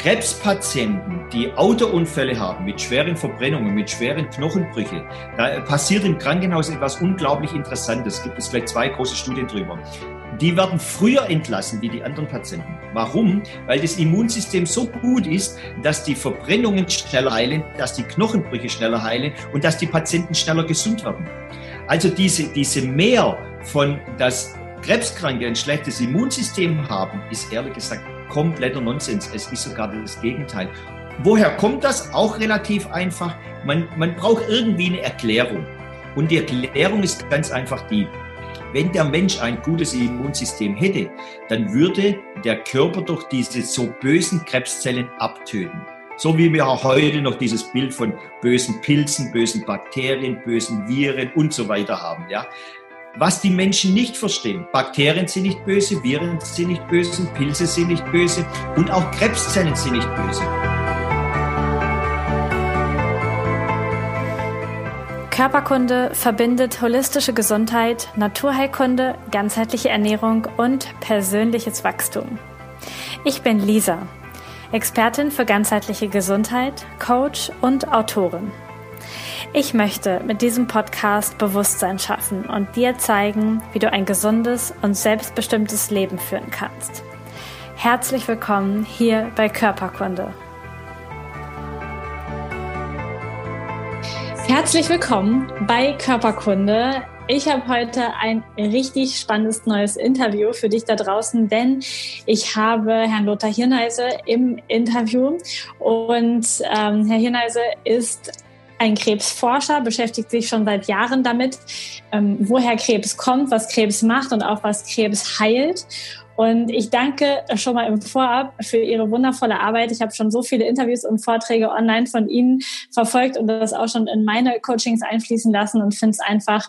Krebspatienten, die Autounfälle haben mit schweren Verbrennungen, mit schweren Knochenbrüchen, da passiert im Krankenhaus etwas unglaublich Interessantes. Es gibt es vielleicht zwei große Studien drüber. Die werden früher entlassen wie die anderen Patienten. Warum? Weil das Immunsystem so gut ist, dass die Verbrennungen schneller heilen, dass die Knochenbrüche schneller heilen und dass die Patienten schneller gesund werden. Also diese, diese Mehr von, dass Krebskranke ein schlechtes Immunsystem haben, ist ehrlich gesagt kompletter Nonsens. Es ist sogar das Gegenteil. Woher kommt das? Auch relativ einfach. Man, man braucht irgendwie eine Erklärung. Und die Erklärung ist ganz einfach die, wenn der Mensch ein gutes Immunsystem hätte, dann würde der Körper durch diese so bösen Krebszellen abtöten. So wie wir auch heute noch dieses Bild von bösen Pilzen, bösen Bakterien, bösen Viren und so weiter haben. Ja? Was die Menschen nicht verstehen, Bakterien sind nicht böse, Viren sind nicht böse, Pilze sind nicht böse und auch Krebszellen sind nicht böse. Körperkunde verbindet holistische Gesundheit, Naturheilkunde, ganzheitliche Ernährung und persönliches Wachstum. Ich bin Lisa, Expertin für ganzheitliche Gesundheit, Coach und Autorin. Ich möchte mit diesem Podcast Bewusstsein schaffen und dir zeigen, wie du ein gesundes und selbstbestimmtes Leben führen kannst. Herzlich willkommen hier bei Körperkunde. Herzlich willkommen bei Körperkunde. Ich habe heute ein richtig spannendes neues Interview für dich da draußen, denn ich habe Herrn Lothar Hirneise im Interview und ähm, Herr Hirneise ist ein Krebsforscher, beschäftigt sich schon seit Jahren damit, ähm, woher Krebs kommt, was Krebs macht und auch was Krebs heilt. Und ich danke schon mal im Vorab für Ihre wundervolle Arbeit. Ich habe schon so viele Interviews und Vorträge online von Ihnen verfolgt und das auch schon in meine Coachings einfließen lassen und finde es einfach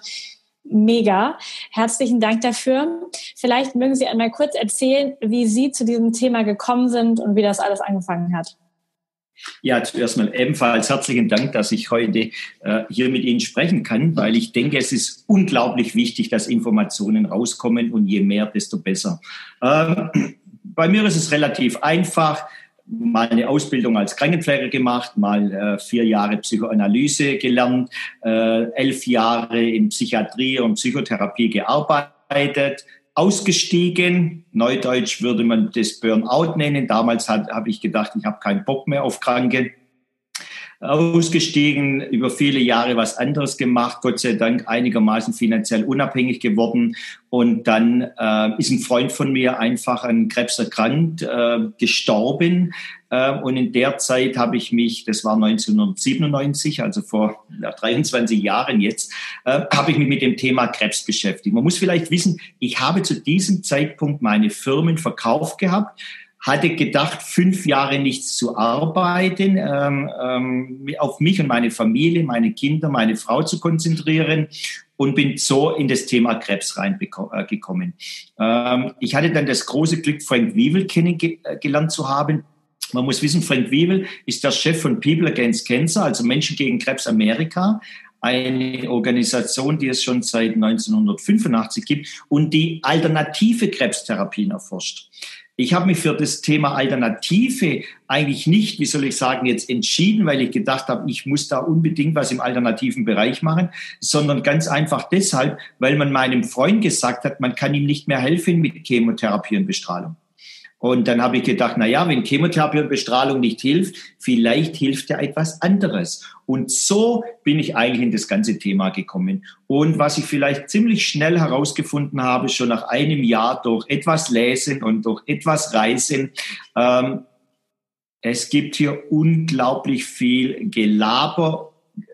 mega. Herzlichen Dank dafür. Vielleicht mögen Sie einmal kurz erzählen, wie Sie zu diesem Thema gekommen sind und wie das alles angefangen hat. Ja, zuerst mal ebenfalls herzlichen Dank, dass ich heute äh, hier mit Ihnen sprechen kann, weil ich denke, es ist unglaublich wichtig, dass Informationen rauskommen und je mehr, desto besser. Ähm, bei mir ist es relativ einfach. Mal eine Ausbildung als Krankenpfleger gemacht, mal äh, vier Jahre Psychoanalyse gelernt, äh, elf Jahre in Psychiatrie und Psychotherapie gearbeitet, ausgestiegen. Neudeutsch würde man das Burnout nennen. Damals habe ich gedacht, ich habe keinen Bock mehr auf Kranke. Ausgestiegen, über viele Jahre was anderes gemacht, Gott sei Dank einigermaßen finanziell unabhängig geworden. Und dann äh, ist ein Freund von mir einfach an Krebs erkrankt, äh, gestorben. Ähm, und in der Zeit habe ich mich, das war 1997, also vor ja, 23 Jahren jetzt, äh, habe ich mich mit dem Thema Krebs beschäftigt. Man muss vielleicht wissen, ich habe zu diesem Zeitpunkt meine Firmen verkauft gehabt, hatte gedacht, fünf Jahre nichts zu arbeiten, ähm, ähm, auf mich und meine Familie, meine Kinder, meine Frau zu konzentrieren und bin so in das Thema Krebs reingekommen. Äh, ähm, ich hatte dann das große Glück, Frank Wiewel kennengelernt zu haben, man muss wissen, Frank Wiebel ist der Chef von People Against Cancer, also Menschen gegen Krebs Amerika, eine Organisation, die es schon seit 1985 gibt und die alternative Krebstherapien erforscht. Ich habe mich für das Thema Alternative eigentlich nicht, wie soll ich sagen, jetzt entschieden, weil ich gedacht habe, ich muss da unbedingt was im alternativen Bereich machen, sondern ganz einfach deshalb, weil man meinem Freund gesagt hat, man kann ihm nicht mehr helfen mit Chemotherapie und Bestrahlung. Und dann habe ich gedacht, na ja, wenn Chemotherapie und Bestrahlung nicht hilft, vielleicht hilft ja etwas anderes. Und so bin ich eigentlich in das ganze Thema gekommen. Und was ich vielleicht ziemlich schnell herausgefunden habe, schon nach einem Jahr durch etwas Lesen und durch etwas Reisen, ähm, es gibt hier unglaublich viel Gelaber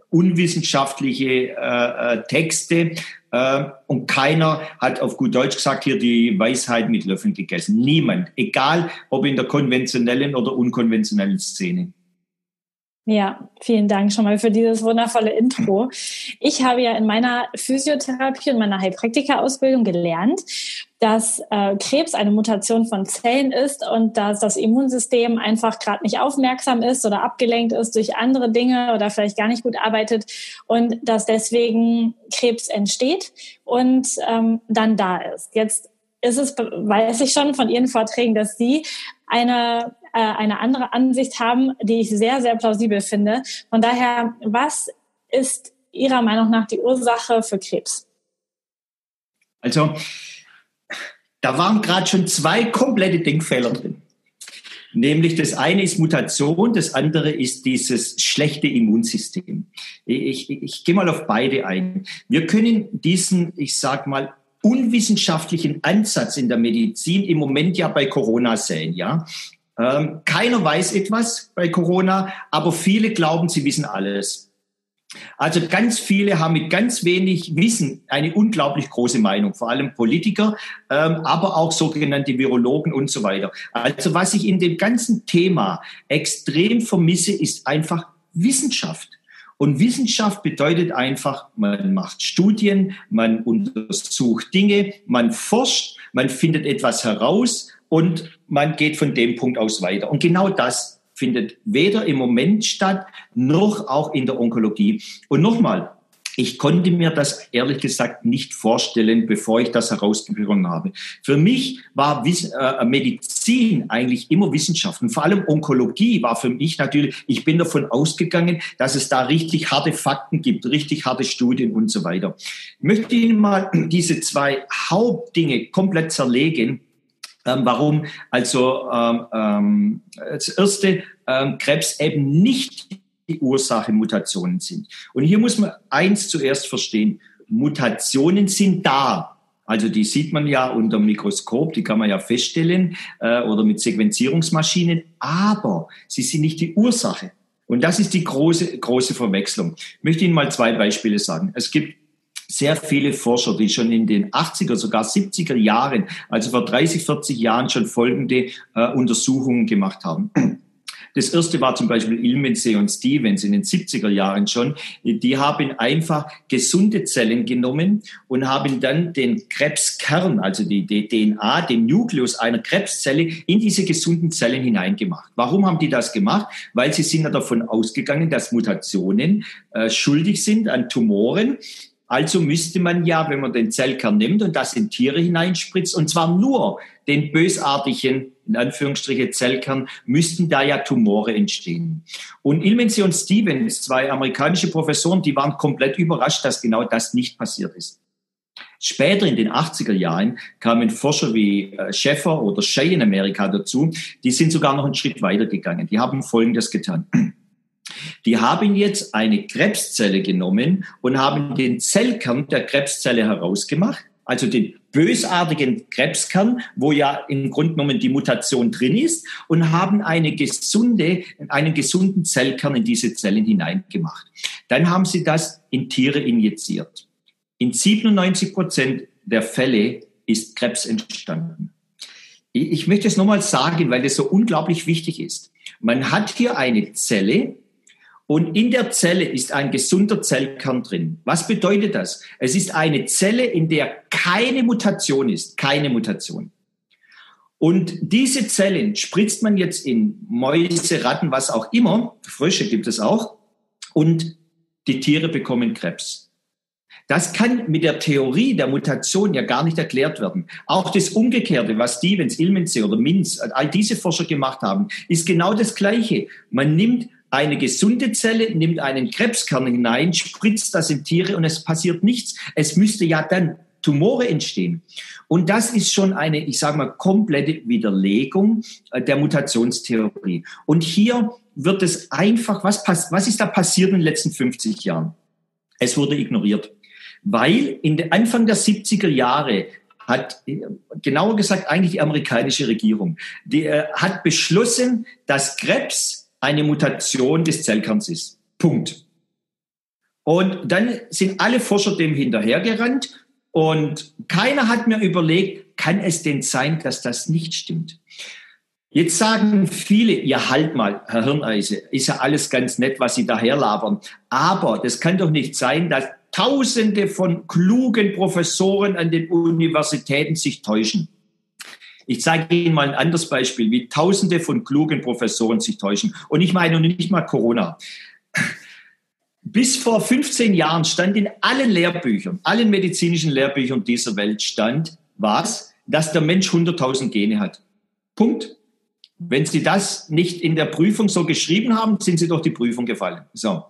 unwissenschaftliche äh, äh, Texte äh, und keiner hat auf gut Deutsch gesagt hier die Weisheit mit Löffeln gegessen. Niemand, egal ob in der konventionellen oder unkonventionellen Szene. Ja, vielen Dank schon mal für dieses wundervolle Intro. Ich habe ja in meiner Physiotherapie und meiner Heilpraktika-Ausbildung gelernt, dass äh, Krebs eine Mutation von Zellen ist und dass das Immunsystem einfach gerade nicht aufmerksam ist oder abgelenkt ist durch andere Dinge oder vielleicht gar nicht gut arbeitet und dass deswegen Krebs entsteht und ähm, dann da ist. Jetzt ist es, weiß ich schon von Ihren Vorträgen, dass Sie eine äh, eine andere Ansicht haben, die ich sehr, sehr plausibel finde. Von daher, was ist Ihrer Meinung nach die Ursache für Krebs? Also, da waren gerade schon zwei komplette Denkfehler drin. Nämlich das eine ist Mutation, das andere ist dieses schlechte Immunsystem. Ich, ich, ich gehe mal auf beide ein. Wir können diesen, ich sag mal, unwissenschaftlichen Ansatz in der Medizin im Moment ja bei Corona sehen, ja. Ähm, keiner weiß etwas bei Corona, aber viele glauben, sie wissen alles. Also ganz viele haben mit ganz wenig Wissen eine unglaublich große Meinung, vor allem Politiker, ähm, aber auch sogenannte Virologen und so weiter. Also was ich in dem ganzen Thema extrem vermisse, ist einfach Wissenschaft. Und Wissenschaft bedeutet einfach, man macht Studien, man untersucht Dinge, man forscht, man findet etwas heraus und man geht von dem Punkt aus weiter. Und genau das findet weder im Moment statt, noch auch in der Onkologie. Und nochmal, ich konnte mir das ehrlich gesagt nicht vorstellen, bevor ich das herausgefunden habe. Für mich war äh, Medizin eigentlich immer Wissenschaft und vor allem Onkologie war für mich natürlich, ich bin davon ausgegangen, dass es da richtig harte Fakten gibt, richtig harte Studien und so weiter. Ich möchte Ihnen mal diese zwei Hauptdinge komplett zerlegen ähm, warum also ähm, ähm, das erste ähm, Krebs eben nicht die Ursache Mutationen sind. Und hier muss man eins zuerst verstehen. Mutationen sind da. Also die sieht man ja unter dem Mikroskop, die kann man ja feststellen äh, oder mit Sequenzierungsmaschinen, aber sie sind nicht die Ursache. Und das ist die große, große Verwechslung. Ich möchte Ihnen mal zwei Beispiele sagen. Es gibt sehr viele Forscher, die schon in den 80er, sogar 70er Jahren, also vor 30, 40 Jahren schon folgende äh, Untersuchungen gemacht haben. Das erste war zum Beispiel Ilmensee und Stevens in den 70er Jahren schon. Die haben einfach gesunde Zellen genommen und haben dann den Krebskern, also die, die DNA, den Nukleus einer Krebszelle in diese gesunden Zellen hineingemacht. Warum haben die das gemacht? Weil sie sind ja davon ausgegangen, dass Mutationen äh, schuldig sind an Tumoren also müsste man ja, wenn man den Zellkern nimmt und das in Tiere hineinspritzt, und zwar nur den bösartigen, in Anführungsstriche, Zellkern, müssten da ja Tumore entstehen. Und Ilmensi und Stevens, zwei amerikanische Professoren, die waren komplett überrascht, dass genau das nicht passiert ist. Später in den 80er Jahren kamen Forscher wie äh, Schäffer oder Shea in Amerika dazu. Die sind sogar noch einen Schritt weiter gegangen. Die haben Folgendes getan. Die haben jetzt eine Krebszelle genommen und haben den Zellkern der Krebszelle herausgemacht, also den bösartigen Krebskern, wo ja im Grunde genommen die Mutation drin ist, und haben eine gesunde, einen gesunden Zellkern in diese Zellen hineingemacht. Dann haben sie das in Tiere injiziert. In 97 Prozent der Fälle ist Krebs entstanden. Ich möchte es nochmal sagen, weil das so unglaublich wichtig ist. Man hat hier eine Zelle, und in der Zelle ist ein gesunder Zellkern drin. Was bedeutet das? Es ist eine Zelle, in der keine Mutation ist, keine Mutation. Und diese Zellen spritzt man jetzt in Mäuse, Ratten, was auch immer, Frösche gibt es auch, und die Tiere bekommen Krebs. Das kann mit der Theorie der Mutation ja gar nicht erklärt werden. Auch das Umgekehrte, was Stevens, Ilmense oder Minz, all diese Forscher gemacht haben, ist genau das Gleiche. Man nimmt eine gesunde Zelle nimmt einen Krebskern hinein, spritzt das in Tiere und es passiert nichts. Es müsste ja dann Tumore entstehen. Und das ist schon eine, ich sage mal, komplette Widerlegung äh, der Mutationstheorie. Und hier wird es einfach, was, pass, was ist da passiert in den letzten 50 Jahren? Es wurde ignoriert. Weil in den Anfang der 70er Jahre hat, genauer gesagt, eigentlich die amerikanische Regierung, die äh, hat beschlossen, dass Krebs eine Mutation des Zellkerns ist. Punkt. Und dann sind alle Forscher dem hinterhergerannt und keiner hat mir überlegt, kann es denn sein, dass das nicht stimmt? Jetzt sagen viele, ja halt mal, Herr Hirneise, ist ja alles ganz nett, was Sie daherlabern. Aber das kann doch nicht sein, dass Tausende von klugen Professoren an den Universitäten sich täuschen. Ich zeige Ihnen mal ein anderes Beispiel, wie Tausende von klugen Professoren sich täuschen. Und ich meine nicht mal Corona. Bis vor 15 Jahren stand in allen Lehrbüchern, allen medizinischen Lehrbüchern dieser Welt stand, was? Dass der Mensch 100.000 Gene hat. Punkt. Wenn Sie das nicht in der Prüfung so geschrieben haben, sind Sie durch die Prüfung gefallen. So.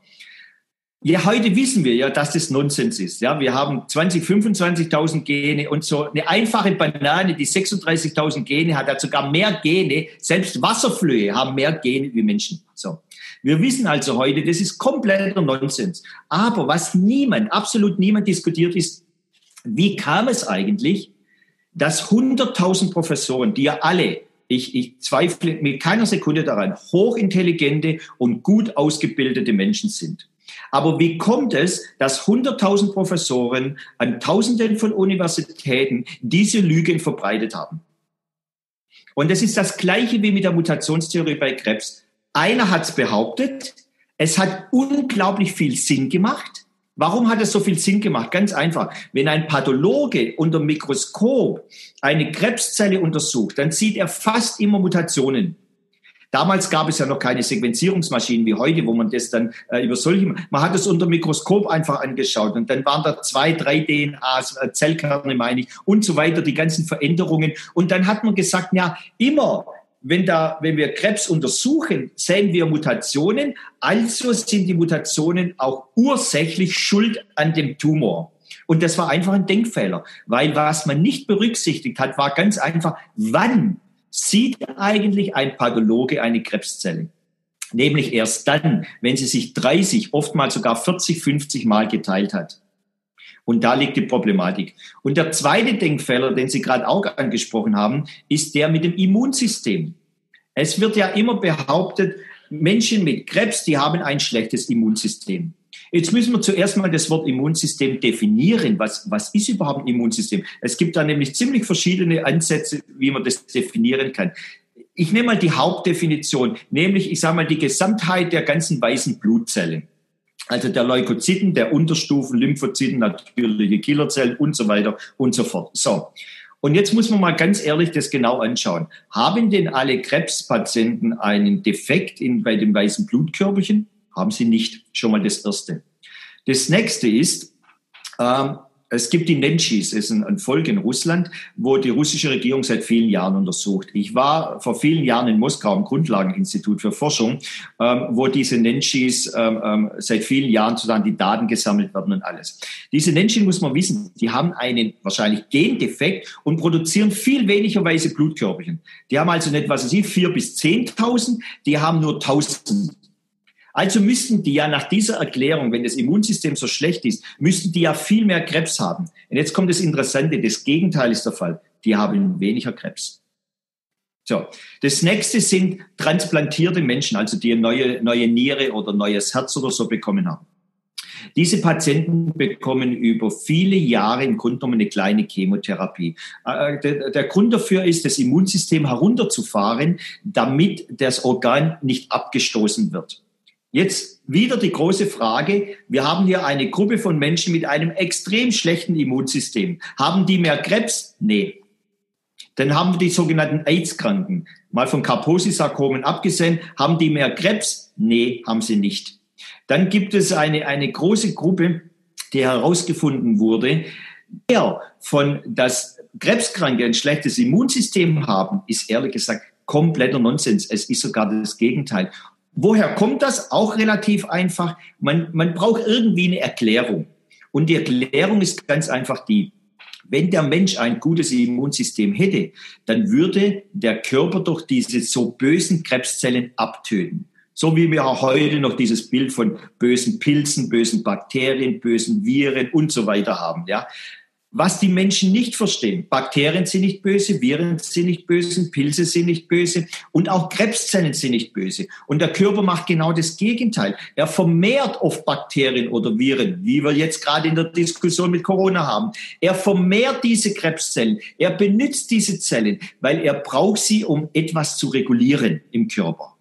Ja, heute wissen wir ja, dass das Nonsens ist. Ja, wir haben 20, 25.000 Gene und so eine einfache Banane, die 36.000 Gene hat, hat sogar mehr Gene. Selbst Wasserflöhe haben mehr Gene wie Menschen. So. Wir wissen also heute, das ist kompletter Nonsens. Aber was niemand, absolut niemand diskutiert ist, wie kam es eigentlich, dass 100.000 Professoren, die ja alle ich, ich zweifle mit keiner Sekunde daran, hochintelligente und gut ausgebildete Menschen sind. Aber wie kommt es, dass 100.000 Professoren an Tausenden von Universitäten diese Lügen verbreitet haben? Und es ist das Gleiche wie mit der Mutationstheorie bei Krebs. Einer hat es behauptet, es hat unglaublich viel Sinn gemacht. Warum hat es so viel Sinn gemacht? Ganz einfach. Wenn ein Pathologe unter Mikroskop eine Krebszelle untersucht, dann sieht er fast immer Mutationen. Damals gab es ja noch keine Sequenzierungsmaschinen wie heute, wo man das dann äh, über solche, man hat es unter Mikroskop einfach angeschaut und dann waren da zwei, drei DNAs, äh, Zellkerne meine ich und so weiter, die ganzen Veränderungen. Und dann hat man gesagt, ja, immer wenn, da, wenn wir Krebs untersuchen, sehen wir Mutationen. Also sind die Mutationen auch ursächlich schuld an dem Tumor. Und das war einfach ein Denkfehler, weil was man nicht berücksichtigt hat, war ganz einfach, wann sieht eigentlich ein Pathologe eine Krebszelle? Nämlich erst dann, wenn sie sich 30, oftmals sogar 40, 50 Mal geteilt hat. Und da liegt die Problematik. Und der zweite Denkfehler, den Sie gerade auch angesprochen haben, ist der mit dem Immunsystem. Es wird ja immer behauptet, Menschen mit Krebs, die haben ein schlechtes Immunsystem. Jetzt müssen wir zuerst mal das Wort Immunsystem definieren. Was, was ist überhaupt ein Immunsystem? Es gibt da nämlich ziemlich verschiedene Ansätze, wie man das definieren kann. Ich nehme mal die Hauptdefinition, nämlich, ich sage mal, die Gesamtheit der ganzen weißen Blutzellen. Also der Leukozyten, der Unterstufen, Lymphozyten, natürliche Killerzellen und so weiter und so fort. So. Und jetzt muss man mal ganz ehrlich das genau anschauen. Haben denn alle Krebspatienten einen Defekt in, bei den weißen Blutkörperchen? Haben sie nicht. Schon mal das Erste. Das nächste ist, ähm, es gibt die Nenchis, es ist ein Volk in Russland, wo die russische Regierung seit vielen Jahren untersucht. Ich war vor vielen Jahren in Moskau im Grundlageninstitut für Forschung, ähm, wo diese Nenchis ähm, ähm, seit vielen Jahren sozusagen die Daten gesammelt werden und alles. Diese Nenchis muss man wissen, die haben einen wahrscheinlich Gendefekt und produzieren viel weniger weiße Blutkörperchen. Die haben also nicht, was weiß ich, vier bis zehntausend, die haben nur tausend. Also müssten die ja nach dieser Erklärung, wenn das Immunsystem so schlecht ist, müssten die ja viel mehr Krebs haben. Und jetzt kommt das Interessante, das Gegenteil ist der Fall. Die haben weniger Krebs. So. Das nächste sind transplantierte Menschen, also die eine neue, neue Niere oder neues Herz oder so bekommen haben. Diese Patienten bekommen über viele Jahre im Grunde genommen eine kleine Chemotherapie. Äh, der, der Grund dafür ist, das Immunsystem herunterzufahren, damit das Organ nicht abgestoßen wird. Jetzt wieder die große Frage. Wir haben hier eine Gruppe von Menschen mit einem extrem schlechten Immunsystem. Haben die mehr Krebs? Nee. Dann haben wir die sogenannten AIDS-Kranken. Mal von Kaposi-Sarkomen abgesehen, haben die mehr Krebs? Nee, haben sie nicht. Dann gibt es eine, eine große Gruppe, die herausgefunden wurde, der von das Krebskranke ein schlechtes Immunsystem haben, ist ehrlich gesagt kompletter Nonsens. Es ist sogar das Gegenteil. Woher kommt das? Auch relativ einfach. Man, man braucht irgendwie eine Erklärung. Und die Erklärung ist ganz einfach die, wenn der Mensch ein gutes Immunsystem hätte, dann würde der Körper durch diese so bösen Krebszellen abtöten. So wie wir auch heute noch dieses Bild von bösen Pilzen, bösen Bakterien, bösen Viren und so weiter haben. Ja, was die Menschen nicht verstehen. Bakterien sind nicht böse, Viren sind nicht böse, Pilze sind nicht böse und auch Krebszellen sind nicht böse. Und der Körper macht genau das Gegenteil. Er vermehrt oft Bakterien oder Viren, wie wir jetzt gerade in der Diskussion mit Corona haben. Er vermehrt diese Krebszellen. Er benutzt diese Zellen, weil er braucht sie, um etwas zu regulieren im Körper.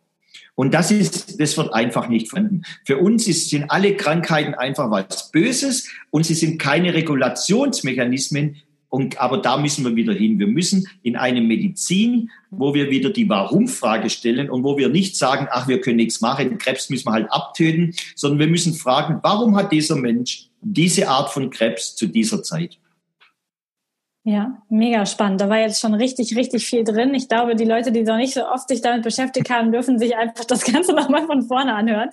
Und das ist, das wird einfach nicht finden. Für uns ist, sind alle Krankheiten einfach was Böses und sie sind keine Regulationsmechanismen. Und, aber da müssen wir wieder hin. Wir müssen in eine Medizin, wo wir wieder die Warum-Frage stellen und wo wir nicht sagen, ach, wir können nichts machen, Krebs müssen wir halt abtöten, sondern wir müssen fragen, warum hat dieser Mensch diese Art von Krebs zu dieser Zeit? Ja, mega spannend. Da war jetzt schon richtig, richtig viel drin. Ich glaube, die Leute, die noch nicht so oft sich damit beschäftigt haben, dürfen sich einfach das Ganze nochmal von vorne anhören.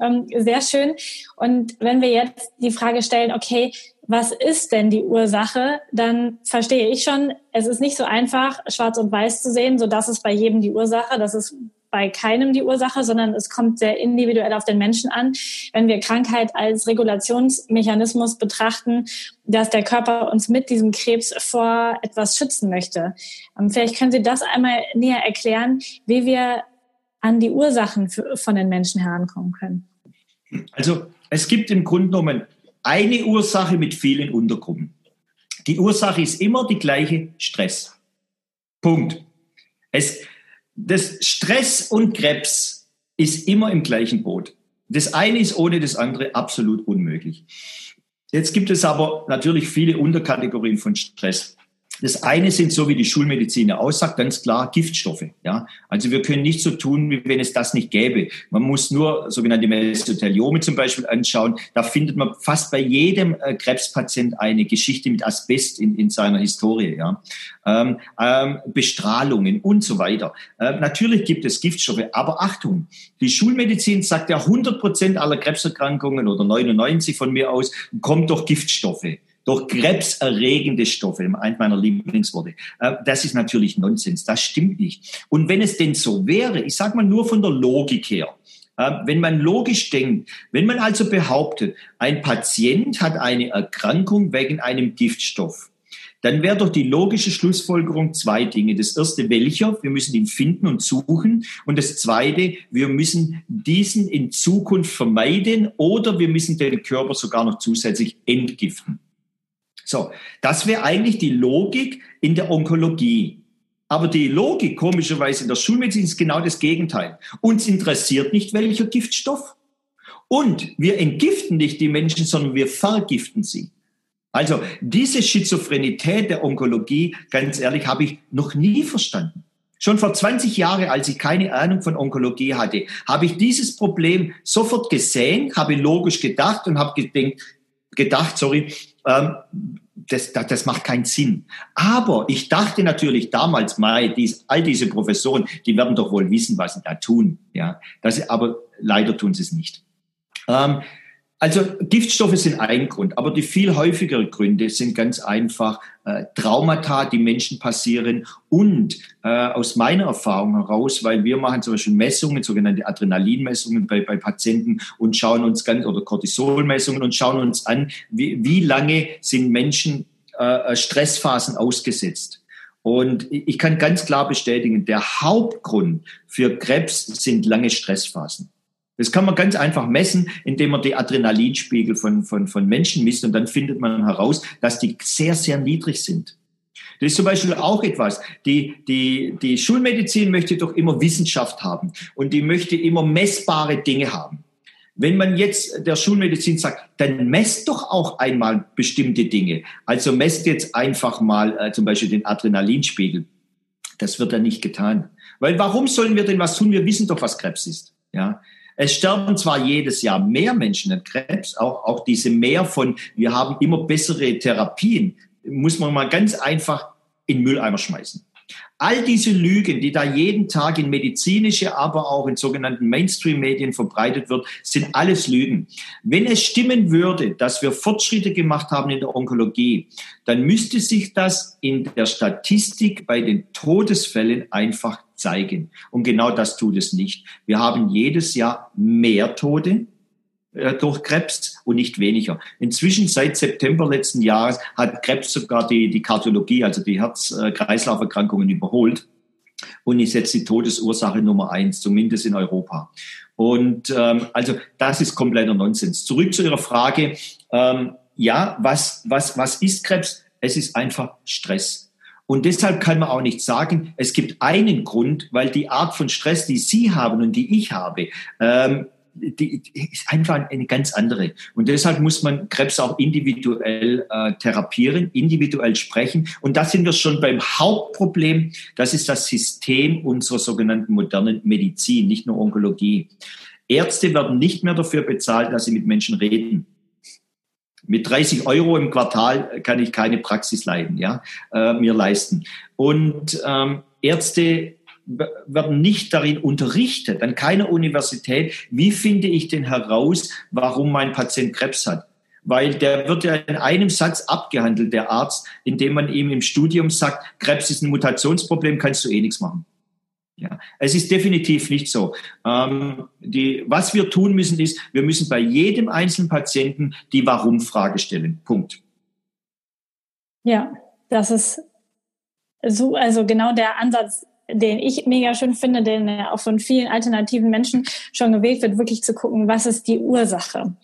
Ähm, sehr schön. Und wenn wir jetzt die Frage stellen, okay, was ist denn die Ursache, dann verstehe ich schon, es ist nicht so einfach, schwarz und weiß zu sehen, so dass es bei jedem die Ursache, das ist bei keinem die Ursache, sondern es kommt sehr individuell auf den Menschen an. Wenn wir Krankheit als Regulationsmechanismus betrachten, dass der Körper uns mit diesem Krebs vor etwas schützen möchte. Ähm, vielleicht können Sie das einmal näher erklären, wie wir an die Ursachen von den Menschen herankommen können. Also es gibt im Grunde genommen eine Ursache mit vielen Untergruppen. Die Ursache ist immer die gleiche Stress. Punkt. Es, das Stress und Krebs ist immer im gleichen Boot. Das eine ist ohne das andere absolut unmöglich. Jetzt gibt es aber natürlich viele Unterkategorien von Stress. Das eine sind, so wie die Schulmedizin ja aussagt, ganz klar Giftstoffe. Ja? Also wir können nicht so tun, wie wenn es das nicht gäbe. Man muss nur sogenannte Mesoteliome zum Beispiel anschauen. Da findet man fast bei jedem äh, Krebspatient eine Geschichte mit Asbest in, in seiner Historie. Ja? Ähm, ähm, Bestrahlungen und so weiter. Äh, natürlich gibt es Giftstoffe, aber Achtung, die Schulmedizin sagt ja 100 Prozent aller Krebserkrankungen oder 99 von mir aus kommt durch Giftstoffe durch krebserregende Stoffe, eins meiner Lieblingsworte. Äh, das ist natürlich Nonsens, das stimmt nicht. Und wenn es denn so wäre, ich sage mal nur von der Logik her, äh, wenn man logisch denkt, wenn man also behauptet, ein Patient hat eine Erkrankung wegen einem Giftstoff, dann wäre doch die logische Schlussfolgerung zwei Dinge. Das erste, welcher? Wir müssen ihn finden und suchen. Und das zweite, wir müssen diesen in Zukunft vermeiden oder wir müssen den Körper sogar noch zusätzlich entgiften. So, das wäre eigentlich die Logik in der Onkologie. Aber die Logik, komischerweise in der Schulmedizin, ist genau das Gegenteil. Uns interessiert nicht, welcher Giftstoff. Und wir entgiften nicht die Menschen, sondern wir vergiften sie. Also diese Schizophrenität der Onkologie, ganz ehrlich, habe ich noch nie verstanden. Schon vor 20 Jahren, als ich keine Ahnung von Onkologie hatte, habe ich dieses Problem sofort gesehen, habe logisch gedacht und habe gedacht, sorry, das, das, das macht keinen Sinn. Aber ich dachte natürlich damals, Mai, dies, all diese Professoren, die werden doch wohl wissen, was sie da tun. Ja, das, aber leider tun sie es nicht. Ähm, also Giftstoffe sind ein Grund, aber die viel häufigeren Gründe sind ganz einfach äh, Traumata, die Menschen passieren und äh, aus meiner Erfahrung heraus, weil wir machen zum Beispiel Messungen, sogenannte Adrenalinmessungen bei, bei Patienten und schauen uns ganz oder Cortisolmessungen und schauen uns an, wie, wie lange sind Menschen äh, Stressphasen ausgesetzt. Und ich kann ganz klar bestätigen, der Hauptgrund für Krebs sind lange Stressphasen. Das kann man ganz einfach messen, indem man die Adrenalinspiegel von, von, von Menschen misst und dann findet man heraus, dass die sehr, sehr niedrig sind. Das ist zum Beispiel auch etwas. Die, die, die Schulmedizin möchte doch immer Wissenschaft haben und die möchte immer messbare Dinge haben. Wenn man jetzt der Schulmedizin sagt, dann messt doch auch einmal bestimmte Dinge. Also messt jetzt einfach mal äh, zum Beispiel den Adrenalinspiegel. Das wird dann nicht getan. Weil warum sollen wir denn was tun? Wir wissen doch, was Krebs ist. Ja, es sterben zwar jedes Jahr mehr Menschen an Krebs, auch, auch diese mehr von, wir haben immer bessere Therapien, muss man mal ganz einfach in Mülleimer schmeißen. All diese Lügen, die da jeden Tag in medizinische, aber auch in sogenannten Mainstream-Medien verbreitet wird, sind alles Lügen. Wenn es stimmen würde, dass wir Fortschritte gemacht haben in der Onkologie, dann müsste sich das in der Statistik bei den Todesfällen einfach zeigen. Und genau das tut es nicht. Wir haben jedes Jahr mehr Tote äh, durch Krebs und nicht weniger. Inzwischen seit September letzten Jahres hat Krebs sogar die, die Kardiologie, also die Herz-Kreislauf-Erkrankungen überholt und ist jetzt die Todesursache Nummer eins, zumindest in Europa. Und ähm, also das ist kompletter Nonsens. Zurück zu Ihrer Frage. Ähm, ja, was, was, was ist Krebs? Es ist einfach Stress. Und deshalb kann man auch nicht sagen, es gibt einen Grund, weil die Art von Stress, die Sie haben und die ich habe, ähm, die, die ist einfach eine ganz andere. Und deshalb muss man Krebs auch individuell äh, therapieren, individuell sprechen. Und da sind wir schon beim Hauptproblem. Das ist das System unserer sogenannten modernen Medizin, nicht nur Onkologie. Ärzte werden nicht mehr dafür bezahlt, dass sie mit Menschen reden. Mit 30 Euro im Quartal kann ich keine Praxis leiden, ja, äh, mir leisten. Und ähm, Ärzte werden nicht darin unterrichtet, an keiner Universität, wie finde ich denn heraus, warum mein Patient Krebs hat. Weil der wird ja in einem Satz abgehandelt, der Arzt, indem man ihm im Studium sagt, Krebs ist ein Mutationsproblem, kannst du eh nichts machen. Ja, es ist definitiv nicht so. Ähm, die, was wir tun müssen, ist, wir müssen bei jedem einzelnen Patienten die Warum-Frage stellen. Punkt. Ja, das ist so, also genau der Ansatz, den ich mega schön finde, den auch von vielen alternativen Menschen schon gewählt wird, wirklich zu gucken, was ist die Ursache.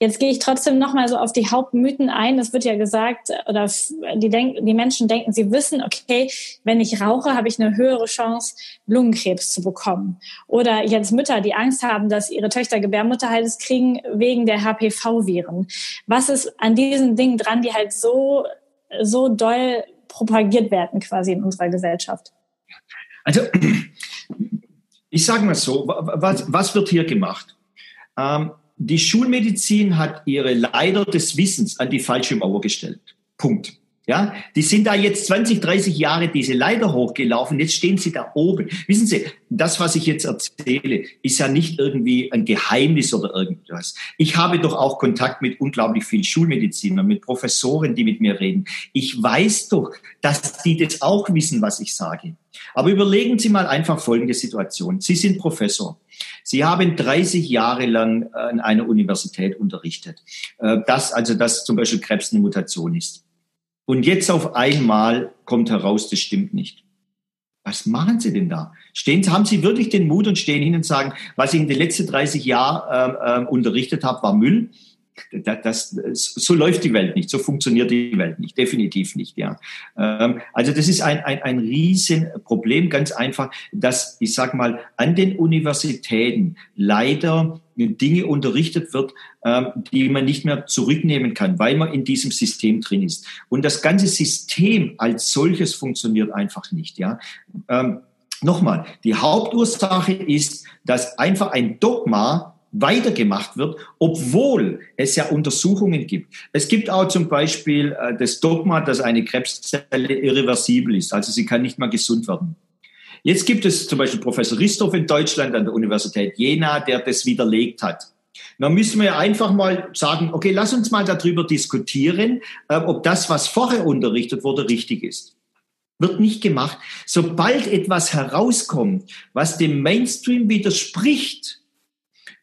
Jetzt gehe ich trotzdem nochmal so auf die Hauptmythen ein. Es wird ja gesagt, oder die, denk, die Menschen denken, sie wissen, okay, wenn ich rauche, habe ich eine höhere Chance, Lungenkrebs zu bekommen. Oder jetzt Mütter, die Angst haben, dass ihre Töchter Gebärmutterhals kriegen wegen der HPV-Viren. Was ist an diesen Dingen dran, die halt so, so doll propagiert werden quasi in unserer Gesellschaft? Also, ich sage mal so, was, was wird hier gemacht? Ähm, die Schulmedizin hat ihre Leider des Wissens an die falsche Mauer gestellt. Punkt. Ja, die sind da jetzt 20, 30 Jahre diese Leiter hochgelaufen. Jetzt stehen sie da oben. Wissen Sie, das, was ich jetzt erzähle, ist ja nicht irgendwie ein Geheimnis oder irgendwas. Ich habe doch auch Kontakt mit unglaublich vielen Schulmedizinern, mit Professoren, die mit mir reden. Ich weiß doch, dass die das auch wissen, was ich sage. Aber überlegen Sie mal einfach folgende Situation. Sie sind Professor. Sie haben 30 Jahre lang an einer Universität unterrichtet, äh, dass also dass zum Beispiel Krebs eine Mutation ist. Und jetzt auf einmal kommt heraus, das stimmt nicht. Was machen Sie denn da? Stehen, haben Sie wirklich den Mut und stehen hin und sagen, was ich in den letzten 30 Jahren ähm, ähm, unterrichtet habe, war Müll? Das, so läuft die Welt nicht, so funktioniert die Welt nicht, definitiv nicht. Ja. Ähm, also das ist ein, ein, ein Riesenproblem, ganz einfach, dass ich sag mal an den Universitäten leider Dinge unterrichtet wird, ähm, die man nicht mehr zurücknehmen kann, weil man in diesem System drin ist. Und das ganze System als solches funktioniert einfach nicht. Ja. Ähm, nochmal, die Hauptursache ist, dass einfach ein Dogma weitergemacht wird, obwohl es ja Untersuchungen gibt. Es gibt auch zum Beispiel äh, das Dogma, dass eine Krebszelle irreversibel ist, also sie kann nicht mehr gesund werden. Jetzt gibt es zum Beispiel Professor Ristoff in Deutschland an der Universität Jena, der das widerlegt hat. Dann müssen wir einfach mal sagen, okay, lass uns mal darüber diskutieren, äh, ob das, was vorher unterrichtet wurde, richtig ist. Wird nicht gemacht. Sobald etwas herauskommt, was dem Mainstream widerspricht,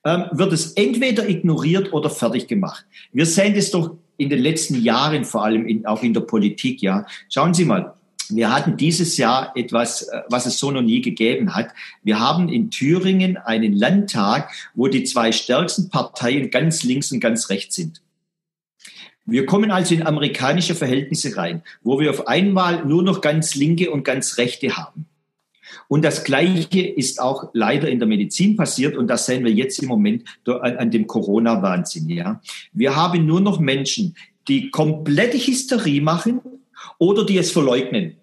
ähm, wird es entweder ignoriert oder fertig gemacht. Wir sehen das doch in den letzten Jahren, vor allem in, auch in der Politik, ja. Schauen Sie mal. Wir hatten dieses Jahr etwas, äh, was es so noch nie gegeben hat. Wir haben in Thüringen einen Landtag, wo die zwei stärksten Parteien ganz links und ganz rechts sind. Wir kommen also in amerikanische Verhältnisse rein, wo wir auf einmal nur noch ganz linke und ganz rechte haben. Und das Gleiche ist auch leider in der Medizin passiert und das sehen wir jetzt im Moment an, dem Corona-Wahnsinn. Ja. Wir haben nur noch Menschen, die komplette Hysterie machen oder die es verleugnen.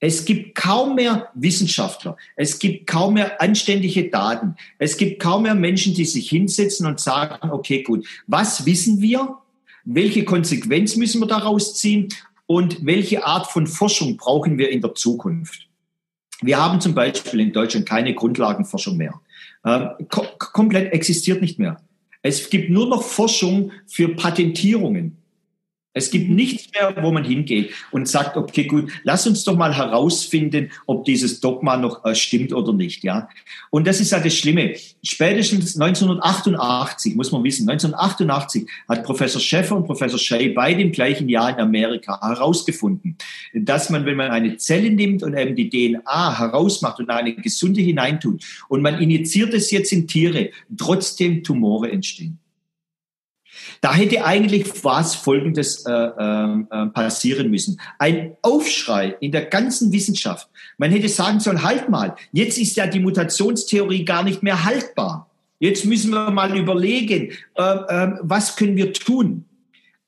Es gibt kaum mehr Wissenschaftler. Es gibt kaum mehr anständige Daten. Es gibt kaum mehr Menschen, die sich hinsetzen und sagen, okay, gut, was wissen wir? Welche Konsequenz müssen wir daraus ziehen? Und welche Art von Forschung brauchen wir in der Zukunft? Wir haben zum Beispiel in Deutschland keine Grundlagenforschung mehr. Ähm, kom komplett existiert nicht mehr. Es gibt nur noch Forschung für Patentierungen. Es gibt nichts mehr, wo man hingeht und sagt, okay, gut, lass uns doch mal herausfinden, ob dieses Dogma noch äh, stimmt oder nicht, ja. Und das ist ja das Schlimme. Spätestens 1988, muss man wissen, 1988 hat Professor Schäffer und Professor Shea beide im gleichen Jahr in Amerika herausgefunden, dass man, wenn man eine Zelle nimmt und eben die DNA herausmacht und eine gesunde hineintut und man injiziert es jetzt in Tiere, trotzdem Tumore entstehen. Da hätte eigentlich was Folgendes äh, äh, passieren müssen. Ein Aufschrei in der ganzen Wissenschaft. Man hätte sagen sollen, halt mal, jetzt ist ja die Mutationstheorie gar nicht mehr haltbar. Jetzt müssen wir mal überlegen, äh, äh, was können wir tun.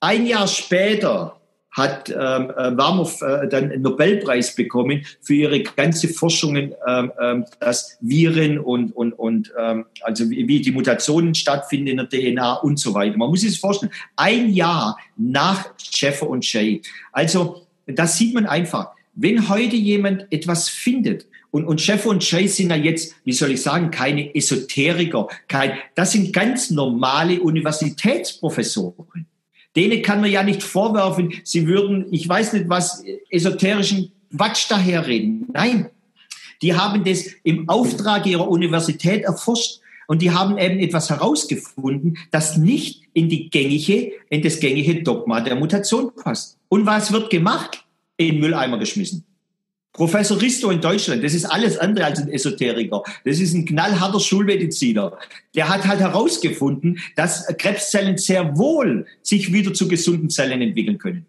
Ein Jahr später hat ähm, äh, Warmow äh, dann einen Nobelpreis bekommen für ihre ganze Forschungen, ähm, ähm, dass Viren und, und, und ähm, also wie, wie die Mutationen stattfinden in der DNA und so weiter. Man muss sich das vorstellen. Ein Jahr nach Schäfer und Shay. Also das sieht man einfach. Wenn heute jemand etwas findet, und, und Chef und Jay sind ja jetzt, wie soll ich sagen, keine Esoteriker, kein, das sind ganz normale Universitätsprofessoren. Denen kann man ja nicht vorwerfen, sie würden, ich weiß nicht was, esoterischen Quatsch daherreden. Nein, die haben das im Auftrag ihrer Universität erforscht und die haben eben etwas herausgefunden, das nicht in die gängige, in das gängige Dogma der Mutation passt. Und was wird gemacht? In den Mülleimer geschmissen. Professor Risto in Deutschland, das ist alles andere als ein Esoteriker. Das ist ein knallharter Schulmediziner. Der hat halt herausgefunden, dass Krebszellen sehr wohl sich wieder zu gesunden Zellen entwickeln können.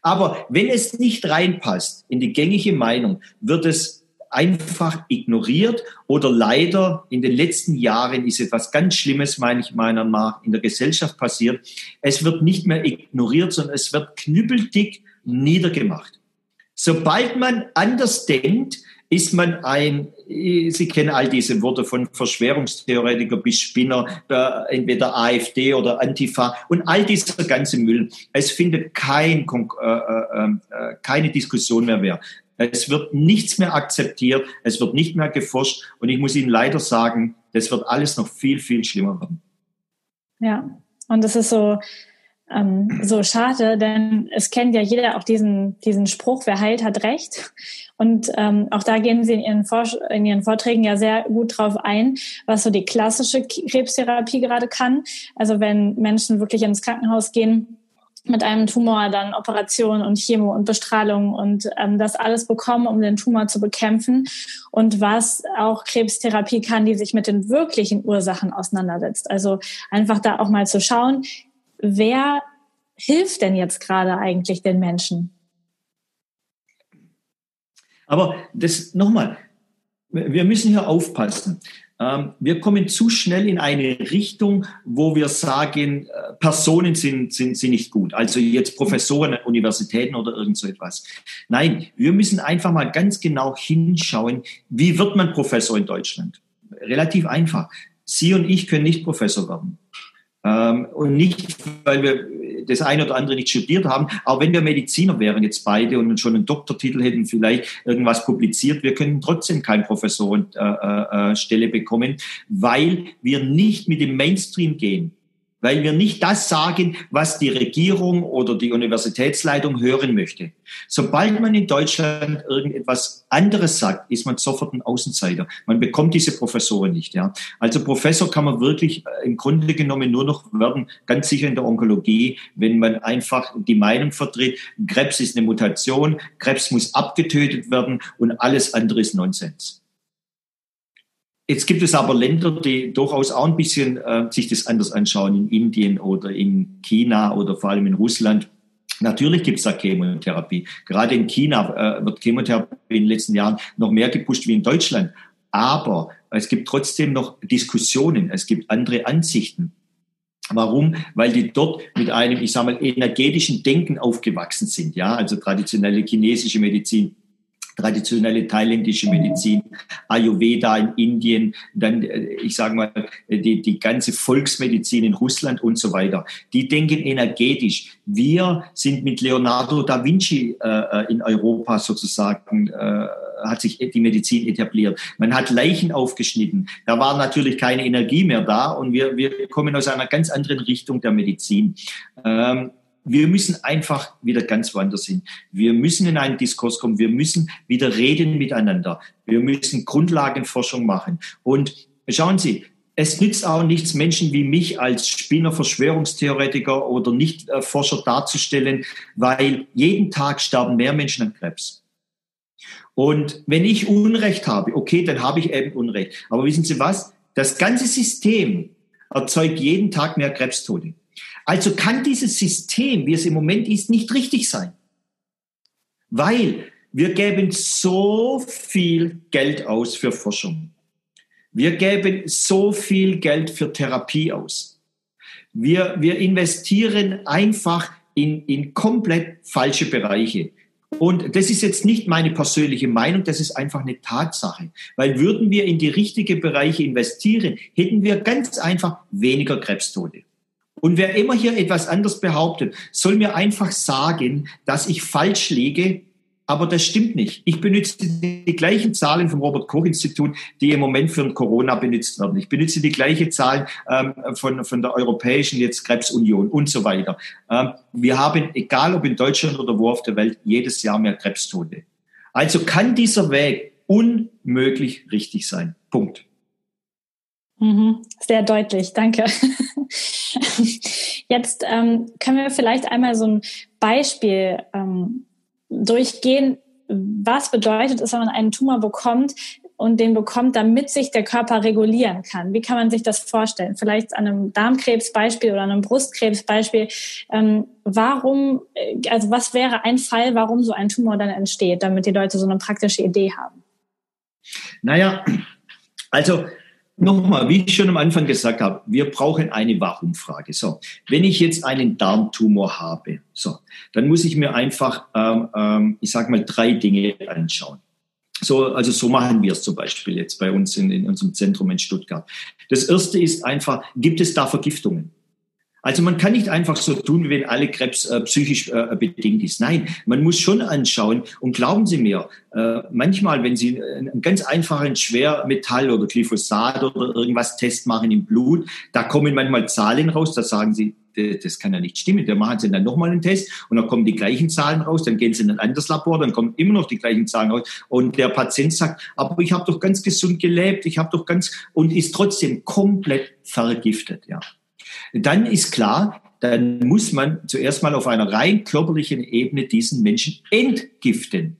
Aber wenn es nicht reinpasst in die gängige Meinung, wird es einfach ignoriert oder leider in den letzten Jahren ist etwas ganz Schlimmes, meine ich meiner nach, in der Gesellschaft passiert. Es wird nicht mehr ignoriert, sondern es wird knüppeldick niedergemacht. Sobald man anders denkt, ist man ein, Sie kennen all diese Worte von Verschwörungstheoretiker bis Spinner, entweder AfD oder Antifa und all dieser ganze Müll. Es findet kein, äh, äh, ähm, äh, keine Diskussion mehr mehr. Es wird nichts mehr akzeptiert, es wird nicht mehr geforscht und ich muss Ihnen leider sagen, das wird alles noch viel, viel schlimmer werden. Ja, und das ist so, ähm, so schade, denn es kennt ja jeder auch diesen, diesen Spruch, wer heilt, hat recht. Und ähm, auch da gehen Sie in Ihren, in Ihren Vorträgen ja sehr gut drauf ein, was so die klassische Krebstherapie gerade kann. Also wenn Menschen wirklich ins Krankenhaus gehen, mit einem Tumor dann Operation und Chemo und Bestrahlung und ähm, das alles bekommen, um den Tumor zu bekämpfen und was auch Krebstherapie kann, die sich mit den wirklichen Ursachen auseinandersetzt. Also einfach da auch mal zu schauen, wer hilft denn jetzt gerade eigentlich den Menschen? Aber das nochmal, wir müssen hier aufpassen. Ähm, wir kommen zu schnell in eine Richtung, wo wir sagen, äh, Personen sind, sind, sind nicht gut. Also jetzt Professoren an Universitäten oder irgend so etwas. Nein, wir müssen einfach mal ganz genau hinschauen, wie wird man Professor in Deutschland? Relativ einfach. Sie und ich können nicht Professor werden. Ähm, und nicht, weil wir das eine oder andere nicht studiert haben, aber wenn wir Mediziner wären jetzt beide und schon einen Doktortitel hätten, vielleicht irgendwas publiziert, wir können trotzdem keine Professorenstelle äh, äh, bekommen, weil wir nicht mit dem Mainstream gehen weil wir nicht das sagen, was die Regierung oder die Universitätsleitung hören möchte. Sobald man in Deutschland irgendetwas anderes sagt, ist man sofort ein Außenseiter. Man bekommt diese Professoren nicht. Ja. Also Professor kann man wirklich äh, im Grunde genommen nur noch werden, ganz sicher in der Onkologie, wenn man einfach die Meinung vertritt, Krebs ist eine Mutation, Krebs muss abgetötet werden und alles andere ist Nonsens. Jetzt gibt es aber Länder, die durchaus auch ein bisschen äh, sich das anders anschauen, in Indien oder in China oder vor allem in Russland. Natürlich gibt es da Chemotherapie. Gerade in China äh, wird Chemotherapie in den letzten Jahren noch mehr gepusht wie in Deutschland. Aber es gibt trotzdem noch Diskussionen, es gibt andere Ansichten. Warum? Weil die dort mit einem, ich sage mal, energetischen Denken aufgewachsen sind. Ja, also traditionelle chinesische Medizin traditionelle thailändische Medizin, Ayurveda in Indien, dann, äh, ich sage mal, die, die ganze Volksmedizin in Russland und so weiter. Die denken energetisch. Wir sind mit Leonardo da Vinci äh, äh in Europa sozusagen äh, hat sich die Medizin etabliert. Man hat Leichen aufgeschnitten. Da war natürlich keine Energie mehr da und wir, wir kommen aus einer ganz anderen Richtung der Medizin. Ähm, wir müssen einfach wieder ganz woanders hin. Wir müssen in einen Diskurs kommen. Wir müssen wieder reden miteinander. Wir müssen Grundlagenforschung machen. Und schauen Sie, es nützt auch nichts, Menschen wie mich als Spinner, Verschwörungstheoretiker oder Nicht-Forscher darzustellen, weil jeden Tag sterben mehr Menschen an Krebs. Und wenn ich Unrecht habe, okay, dann habe ich eben Unrecht. Aber wissen Sie was? Das ganze System erzeugt jeden Tag mehr Krebstote. Also kann dieses System, wie es im Moment ist, nicht richtig sein. Weil wir geben so viel Geld aus für Forschung. Wir geben so viel Geld für Therapie aus. Wir, wir investieren einfach in, in komplett falsche Bereiche. Und das ist jetzt nicht meine persönliche Meinung, das ist einfach eine Tatsache. Weil würden wir in die richtigen Bereiche investieren, hätten wir ganz einfach weniger Krebstote. Und wer immer hier etwas anderes behauptet, soll mir einfach sagen, dass ich falsch liege aber das stimmt nicht. Ich benutze die gleichen Zahlen vom Robert-Koch-Institut, die im Moment für Corona benutzt werden. Ich benutze die gleichen Zahlen ähm, von, von der Europäischen jetzt Krebsunion und so weiter. Ähm, wir haben, egal ob in Deutschland oder wo auf der Welt, jedes Jahr mehr Krebstote. Also kann dieser Weg unmöglich richtig sein. Punkt. Mhm, sehr deutlich, danke. Jetzt ähm, können wir vielleicht einmal so ein Beispiel ähm, durchgehen, was bedeutet es, wenn man einen Tumor bekommt und den bekommt, damit sich der Körper regulieren kann. Wie kann man sich das vorstellen? Vielleicht an einem Darmkrebsbeispiel oder einem Brustkrebsbeispiel. Ähm, warum, äh, also was wäre ein Fall, warum so ein Tumor dann entsteht, damit die Leute so eine praktische Idee haben? Naja, also Nochmal, wie ich schon am Anfang gesagt habe, wir brauchen eine Warum-Frage. So, wenn ich jetzt einen Darmtumor habe, so, dann muss ich mir einfach, ähm, ähm, ich sage mal, drei Dinge anschauen. So, also so machen wir es zum Beispiel jetzt bei uns in, in unserem Zentrum in Stuttgart. Das erste ist einfach, gibt es da Vergiftungen? Also man kann nicht einfach so tun, wie wenn alle Krebs äh, psychisch äh, bedingt ist. Nein, man muss schon anschauen. Und glauben Sie mir, äh, manchmal, wenn Sie einen ganz einfachen Schwermetall oder Glyphosat oder irgendwas Test machen im Blut, da kommen manchmal Zahlen raus, da sagen Sie, das kann ja nicht stimmen. Da machen Sie dann nochmal einen Test und dann kommen die gleichen Zahlen raus, dann gehen Sie in ein anderes Labor, dann kommen immer noch die gleichen Zahlen raus und der Patient sagt, aber ich habe doch ganz gesund gelebt, ich habe doch ganz und ist trotzdem komplett vergiftet, ja. Dann ist klar, dann muss man zuerst mal auf einer rein körperlichen Ebene diesen Menschen entgiften.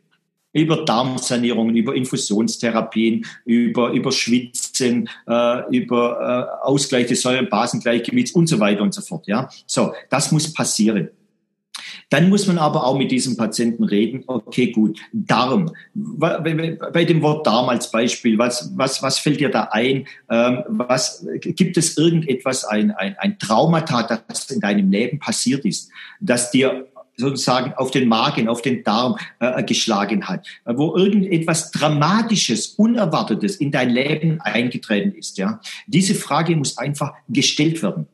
Über Darmsanierungen, über Infusionstherapien, über, über Schwitzen, äh, über äh, Ausgleich des Säuren-Basengleichgewichts und so weiter und so fort. Ja, so, das muss passieren. Dann muss man aber auch mit diesem Patienten reden, okay, gut, Darm. Bei dem Wort Darm als Beispiel, was, was, was fällt dir da ein? Ähm, was, gibt es irgendetwas, ein, ein, ein Traumata, das in deinem Leben passiert ist, das dir sozusagen auf den Magen, auf den Darm äh, geschlagen hat, wo irgendetwas Dramatisches, Unerwartetes in dein Leben eingetreten ist. Ja, diese Frage muss einfach gestellt werden.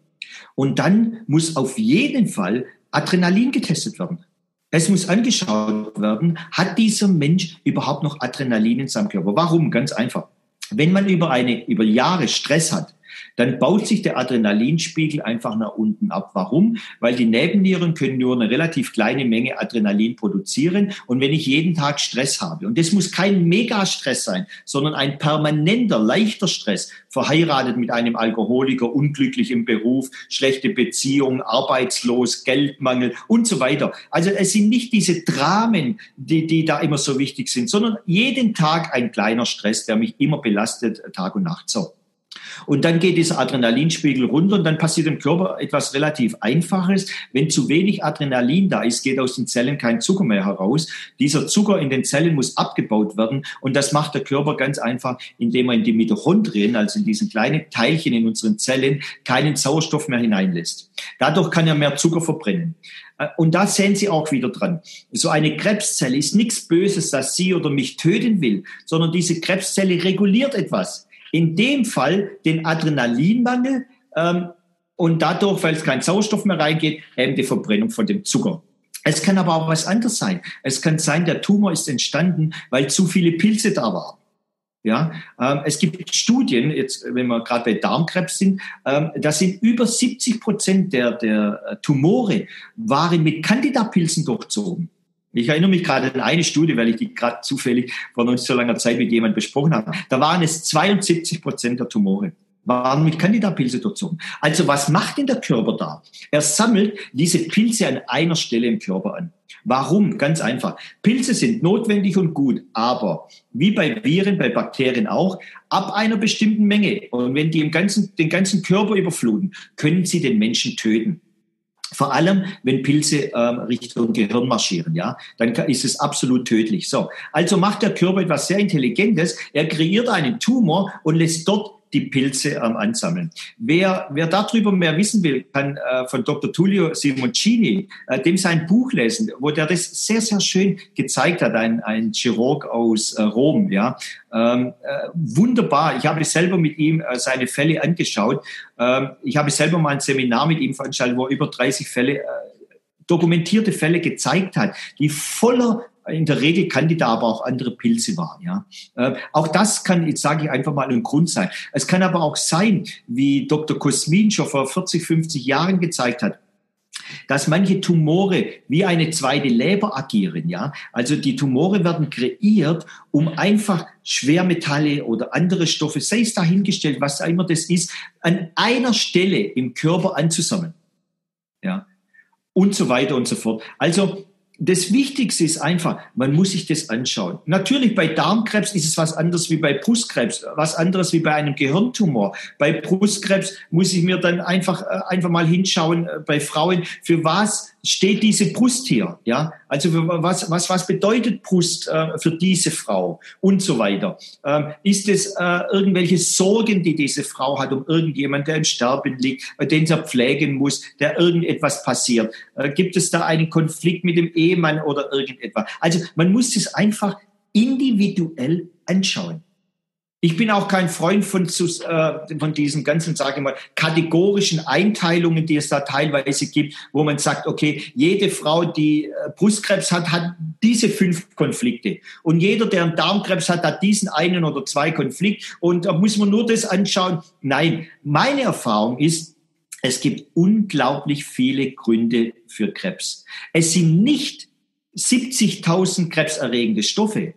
Und dann muss auf jeden Fall Adrenalin getestet werden. Es muss angeschaut werden, hat dieser Mensch überhaupt noch Adrenalin in seinem Körper? Warum? Ganz einfach. Wenn man über eine, über Jahre Stress hat, dann baut sich der Adrenalinspiegel einfach nach unten ab. Warum? Weil die Nebennieren können nur eine relativ kleine Menge Adrenalin produzieren. Und wenn ich jeden Tag Stress habe, und das muss kein Megastress sein, sondern ein permanenter, leichter Stress, verheiratet mit einem Alkoholiker, unglücklich im Beruf, schlechte Beziehung, arbeitslos, Geldmangel und so weiter. Also es sind nicht diese Dramen, die, die da immer so wichtig sind, sondern jeden Tag ein kleiner Stress, der mich immer belastet, Tag und Nacht. So. Und dann geht dieser Adrenalinspiegel runter und dann passiert im Körper etwas relativ Einfaches. Wenn zu wenig Adrenalin da ist, geht aus den Zellen kein Zucker mehr heraus. Dieser Zucker in den Zellen muss abgebaut werden und das macht der Körper ganz einfach, indem er in die Mitochondrien, also in diesen kleinen Teilchen in unseren Zellen, keinen Sauerstoff mehr hineinlässt. Dadurch kann er mehr Zucker verbrennen. Äh, und da sehen Sie auch wieder dran. So eine Krebszelle ist nichts Böses, das Sie oder mich töten will, sondern diese Krebszelle reguliert etwas in dem Fall den Adrenalinmangel ähm, und dadurch, weil es kein Sauerstoff mehr reingeht, eben die Verbrennung von dem Zucker. Es kann aber auch was anderes sein. Es kann sein, der Tumor ist entstanden, weil zu viele Pilze da waren. Ja, ähm, es gibt Studien, jetzt, wenn wir gerade bei Darmkrebs sind, ähm, da sind über 70 Prozent der, der äh, Tumore waren mit Candida-Pilzen durchzogen. Ich erinnere mich gerade an eine Studie, weil ich die gerade zufällig vor noch nicht so langer Zeit mit jemandem besprochen habe. Da waren es 72 Prozent der Tumore waren mit Candida-Pilze durchzogen. Also was macht denn der Körper da? Er sammelt diese Pilze an einer Stelle im Körper an. Warum? Ganz einfach. Pilze sind notwendig und gut, aber wie bei Viren, bei Bakterien auch, ab einer bestimmten Menge. Und wenn die im ganzen, den ganzen Körper überfluten, können sie den Menschen töten. Vor allem, wenn Pilze ähm, Richtung Gehirn marschieren, ja, dann ist es absolut tödlich. So, also macht der Körper etwas sehr Intelligentes. Er kreiert einen Tumor und lässt dort die Pilze ähm, ansammeln. Wer, wer darüber mehr wissen will, kann äh, von Dr. Tullio Simoncini äh, dem sein Buch lesen, wo der das sehr, sehr schön gezeigt hat, ein, ein Chirurg aus äh, Rom. Ja, ähm, äh, wunderbar. Ich habe selber mit ihm äh, seine Fälle angeschaut. Ähm, ich habe selber mal ein Seminar mit ihm veranstaltet, wo er über 30 Fälle äh, dokumentierte Fälle gezeigt hat, die voller in der Regel kann die da aber auch andere Pilze waren. Ja, äh, auch das kann, jetzt sage ich einfach mal, ein Grund sein. Es kann aber auch sein, wie Dr. Kosmin schon vor 40, 50 Jahren gezeigt hat, dass manche Tumore wie eine zweite Leber agieren, ja. Also die Tumore werden kreiert, um einfach Schwermetalle oder andere Stoffe, sei es dahingestellt, was immer das ist, an einer Stelle im Körper anzusammeln, ja. Und so weiter und so fort. Also das Wichtigste ist einfach, man muss sich das anschauen. Natürlich bei Darmkrebs ist es was anderes wie bei Brustkrebs, was anderes wie bei einem Gehirntumor. Bei Brustkrebs muss ich mir dann einfach, äh, einfach mal hinschauen äh, bei Frauen, für was steht diese Brust hier? Ja, also was, was, was bedeutet Brust äh, für diese Frau und so weiter? Ähm, ist es äh, irgendwelche Sorgen, die diese Frau hat um irgendjemand, der im Sterben liegt, äh, den sie pflegen muss, der irgendetwas passiert? Äh, gibt es da einen Konflikt mit dem Ehemann oder irgendetwas? Also man muss es einfach individuell anschauen. Ich bin auch kein Freund von, äh, von diesen ganzen, sage ich mal, kategorischen Einteilungen, die es da teilweise gibt, wo man sagt, okay, jede Frau, die äh, Brustkrebs hat, hat diese fünf Konflikte. Und jeder, der einen Darmkrebs hat, hat diesen einen oder zwei Konflikte. Und da muss man nur das anschauen. Nein, meine Erfahrung ist, es gibt unglaublich viele Gründe für Krebs. Es sind nicht 70.000 krebserregende Stoffe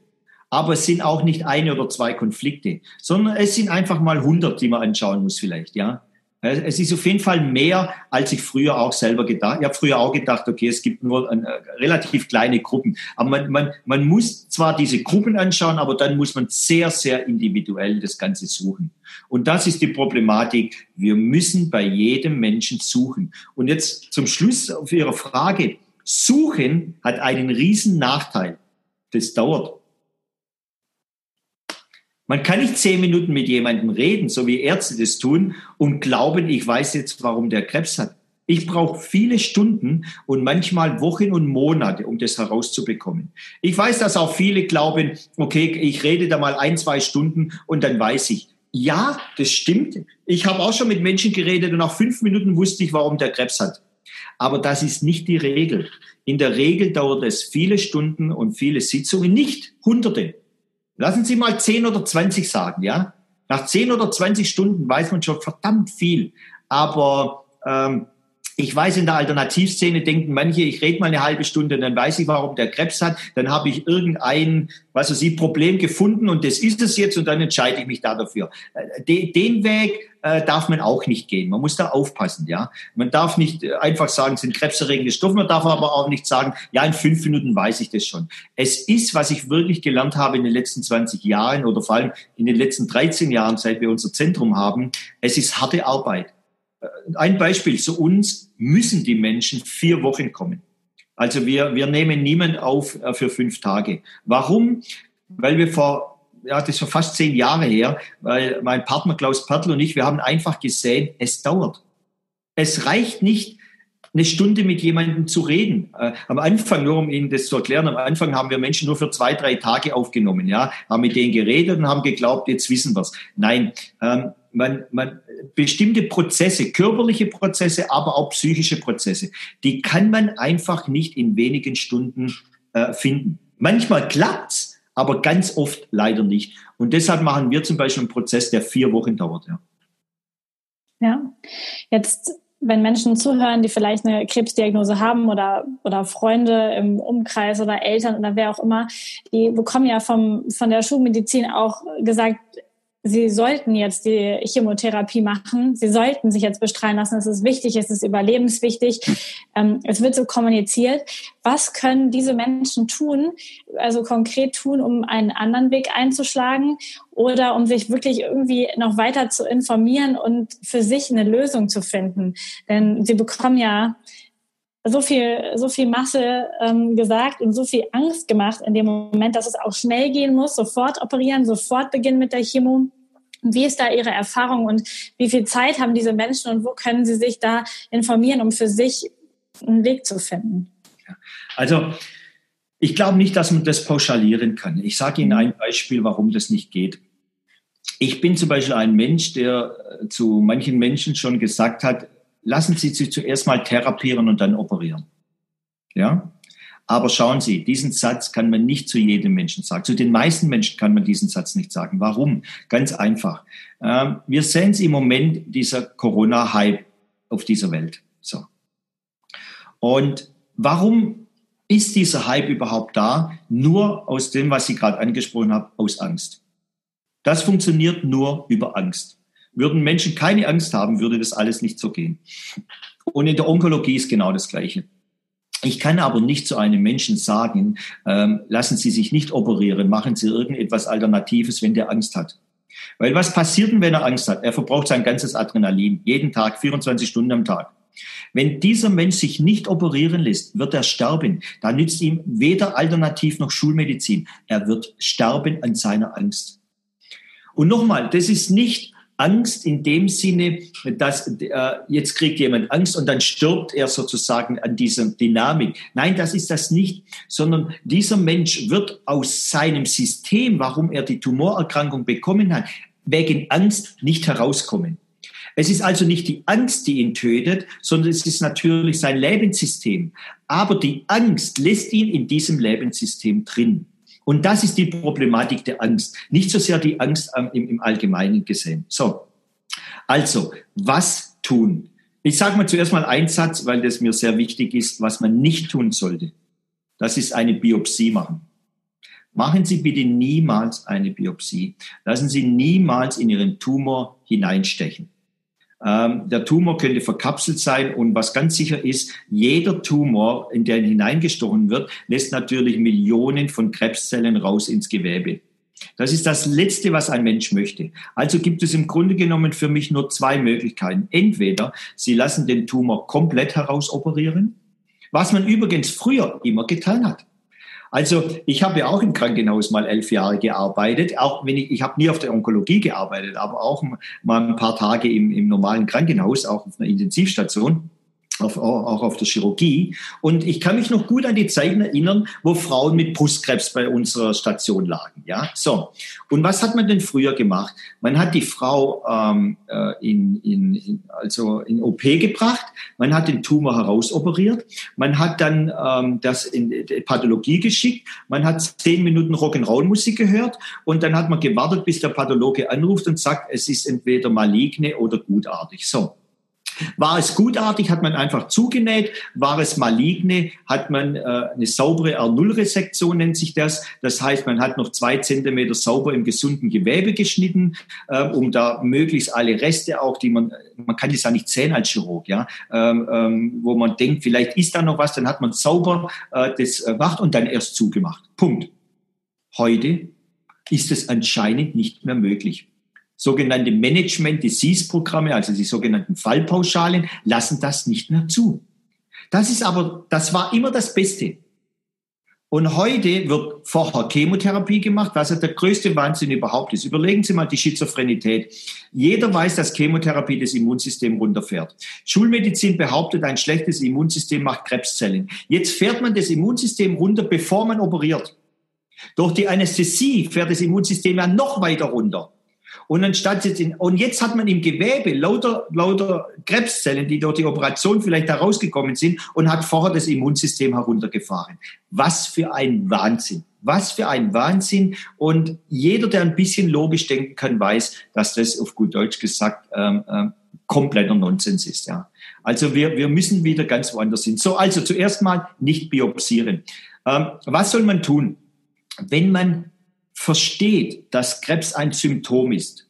aber es sind auch nicht eine oder zwei Konflikte, sondern es sind einfach mal 100, die man anschauen muss vielleicht, ja. Es ist auf jeden Fall mehr, als ich früher auch selber gedacht. Ich habe früher auch gedacht, okay, es gibt nur eine, äh, relativ kleine Gruppen. Aber man, man, man muss zwar diese Gruppen anschauen, aber dann muss man sehr, sehr individuell das Ganze suchen. Und das ist die Problematik. Wir müssen bei jedem Menschen suchen. Und jetzt zum Schluss auf Ihre Frage. Suchen hat einen riesen Nachteil. Das dauert. Man kann nicht zehn Minuten mit jemandem reden, so wie Ärzte das tun, und glauben, ich weiß jetzt, warum der Krebs hat. Ich brauche viele Stunden und manchmal Wochen und Monate, um das herauszubekommen. Ich weiß, dass auch viele glauben, okay, ich rede da mal ein, zwei Stunden und dann weiß ich. Ja, das stimmt. Ich habe auch schon mit Menschen geredet und nach fünf Minuten wusste ich, warum der Krebs hat. Aber das ist nicht die Regel. In der Regel dauert es viele Stunden und viele Sitzungen, nicht Hunderte. Lassen Sie mal 10 oder 20 sagen, ja. Nach 10 oder 20 Stunden weiß man schon verdammt viel. Aber ähm, ich weiß, in der Alternativszene denken manche, ich rede mal eine halbe Stunde, dann weiß ich, warum der Krebs hat, dann habe ich irgendein, was weiß ich, Problem gefunden und das ist es jetzt und dann entscheide ich mich da dafür. Äh, den Weg äh, darf man auch nicht gehen. Man muss da aufpassen, ja. Man darf nicht äh, einfach sagen, es sind krebserregende Stoffe, man darf aber auch nicht sagen, ja, in fünf Minuten weiß ich das schon. Es ist, was ich wirklich gelernt habe in den letzten 20 Jahren oder vor allem in den letzten 13 Jahren, seit wir unser Zentrum haben, es ist harte Arbeit. Ein Beispiel, zu uns müssen die Menschen vier Wochen kommen. Also wir, wir nehmen niemand auf äh, für fünf Tage. Warum? Weil wir vor, ja, das ist fast zehn Jahre her, weil mein Partner Klaus Pertl und ich, wir haben einfach gesehen, es dauert. Es reicht nicht, eine Stunde mit jemandem zu reden. Äh, am Anfang, nur um Ihnen das zu erklären, am Anfang haben wir Menschen nur für zwei, drei Tage aufgenommen, ja, haben mit denen geredet und haben geglaubt, jetzt wissen wir's. Nein, ähm, man, man, bestimmte Prozesse, körperliche Prozesse, aber auch psychische Prozesse, die kann man einfach nicht in wenigen Stunden äh, finden. Manchmal klappt's, aber ganz oft leider nicht. Und deshalb machen wir zum Beispiel einen Prozess, der vier Wochen dauert. Ja, ja. jetzt wenn Menschen zuhören, die vielleicht eine Krebsdiagnose haben oder, oder Freunde im Umkreis oder Eltern oder wer auch immer, die bekommen ja vom, von der Schulmedizin auch gesagt, Sie sollten jetzt die Chemotherapie machen. Sie sollten sich jetzt bestrahlen lassen. Es ist wichtig, es ist überlebenswichtig. Ähm, es wird so kommuniziert. Was können diese Menschen tun, also konkret tun, um einen anderen Weg einzuschlagen oder um sich wirklich irgendwie noch weiter zu informieren und für sich eine Lösung zu finden? Denn sie bekommen ja so viel, so viel Masse ähm, gesagt und so viel Angst gemacht in dem Moment, dass es auch schnell gehen muss, sofort operieren, sofort beginnen mit der Chemo. Wie ist da Ihre Erfahrung und wie viel Zeit haben diese Menschen und wo können Sie sich da informieren, um für sich einen Weg zu finden? Also ich glaube nicht, dass man das pauschalieren kann. Ich sage Ihnen ein Beispiel, warum das nicht geht. Ich bin zum Beispiel ein Mensch, der äh, zu manchen Menschen schon gesagt hat, lassen Sie sich zuerst mal therapieren und dann operieren. Ja? Aber schauen Sie, diesen Satz kann man nicht zu jedem Menschen sagen. Zu den meisten Menschen kann man diesen Satz nicht sagen. Warum? Ganz einfach. Ähm, wir sehen es im Moment, dieser Corona-Hype auf dieser Welt. So. Und warum ist dieser Hype überhaupt da? Nur aus dem, was Sie gerade angesprochen haben, aus Angst. Das funktioniert nur über Angst. Würden Menschen keine Angst haben, würde das alles nicht so gehen. Und in der Onkologie ist genau das Gleiche. Ich kann aber nicht zu einem Menschen sagen, ähm, lassen Sie sich nicht operieren, machen Sie irgendetwas Alternatives, wenn der Angst hat. Weil was passiert denn, wenn er Angst hat? Er verbraucht sein ganzes Adrenalin, jeden Tag, 24 Stunden am Tag. Wenn dieser Mensch sich nicht operieren lässt, wird er sterben. Da nützt ihm weder Alternativ noch Schulmedizin. Er wird sterben an seiner Angst. Und nochmal, das ist nicht Angst in dem Sinne, dass äh, jetzt kriegt jemand Angst und dann stirbt er sozusagen an dieser Dynamik. Nein, das ist das nicht, sondern dieser Mensch wird aus seinem System, warum er die Tumorerkrankung bekommen hat, wegen Angst nicht herauskommen. Es ist also nicht die Angst, die ihn tötet, sondern es ist natürlich sein Lebenssystem. Aber die Angst lässt ihn in diesem Lebenssystem drin. Und das ist die Problematik der Angst. Nicht so sehr die Angst im, im Allgemeinen gesehen. So. Also, was tun? Ich sage mal zuerst mal einen Satz, weil das mir sehr wichtig ist, was man nicht tun sollte. Das ist eine Biopsie machen. Machen Sie bitte niemals eine Biopsie. Lassen Sie niemals in Ihren Tumor hineinstechen. Ähm, der Tumor könnte verkapselt sein und was ganz sicher ist, jeder Tumor, in den hineingestochen wird, lässt natürlich Millionen von Krebszellen raus ins Gewebe. Das ist das Letzte, was ein Mensch möchte. Also gibt es im Grunde genommen für mich nur zwei Möglichkeiten. Entweder Sie lassen den Tumor komplett herausoperieren, was man übrigens früher immer getan hat. Also ich habe ja auch im Krankenhaus mal elf Jahre gearbeitet, auch wenn ich, ich habe nie auf der Onkologie gearbeitet, aber auch mal ein paar Tage im, im normalen Krankenhaus, auch auf einer Intensivstation auf, auch auf der Chirurgie. Und ich kann mich noch gut an die Zeiten erinnern, wo Frauen mit Brustkrebs bei unserer Station lagen. Ja, so. Und was hat man denn früher gemacht? Man hat die Frau ähm, äh, in, in, in, also in OP gebracht, man hat den Tumor herausoperiert, man hat dann ähm, das in die Pathologie geschickt, man hat zehn Minuten Rock'n'Roll-Musik gehört und dann hat man gewartet, bis der Pathologe anruft und sagt, es ist entweder maligne oder gutartig. So. War es gutartig, hat man einfach zugenäht. War es maligne, hat man äh, eine saubere R0-Resektion, nennt sich das. Das heißt, man hat noch zwei Zentimeter sauber im gesunden Gewebe geschnitten, äh, um da möglichst alle Reste auch, die man, man kann das ja nicht sehen als Chirurg, ja, ähm, ähm, wo man denkt, vielleicht ist da noch was, dann hat man sauber äh, das äh, gemacht und dann erst zugemacht. Punkt. Heute ist es anscheinend nicht mehr möglich sogenannte Management-Disease-Programme, also die sogenannten Fallpauschalen, lassen das nicht mehr zu. Das ist aber, das war immer das Beste. Und heute wird vorher Chemotherapie gemacht, was ja der größte Wahnsinn überhaupt ist. Überlegen Sie mal die Schizophrenität. Jeder weiß, dass Chemotherapie das Immunsystem runterfährt. Schulmedizin behauptet, ein schlechtes Immunsystem macht Krebszellen. Jetzt fährt man das Immunsystem runter, bevor man operiert. Durch die Anästhesie fährt das Immunsystem ja noch weiter runter. Und anstatt jetzt in, und jetzt hat man im Gewebe lauter, lauter Krebszellen, die durch die Operation vielleicht herausgekommen sind und hat vorher das Immunsystem heruntergefahren. Was für ein Wahnsinn. Was für ein Wahnsinn. Und jeder, der ein bisschen logisch denken kann, weiß, dass das auf gut Deutsch gesagt ähm, ähm, kompletter Nonsens ist. Ja. Also wir, wir müssen wieder ganz woanders hin. So, also zuerst mal nicht biopsieren. Ähm, was soll man tun? Wenn man versteht, dass Krebs ein Symptom ist,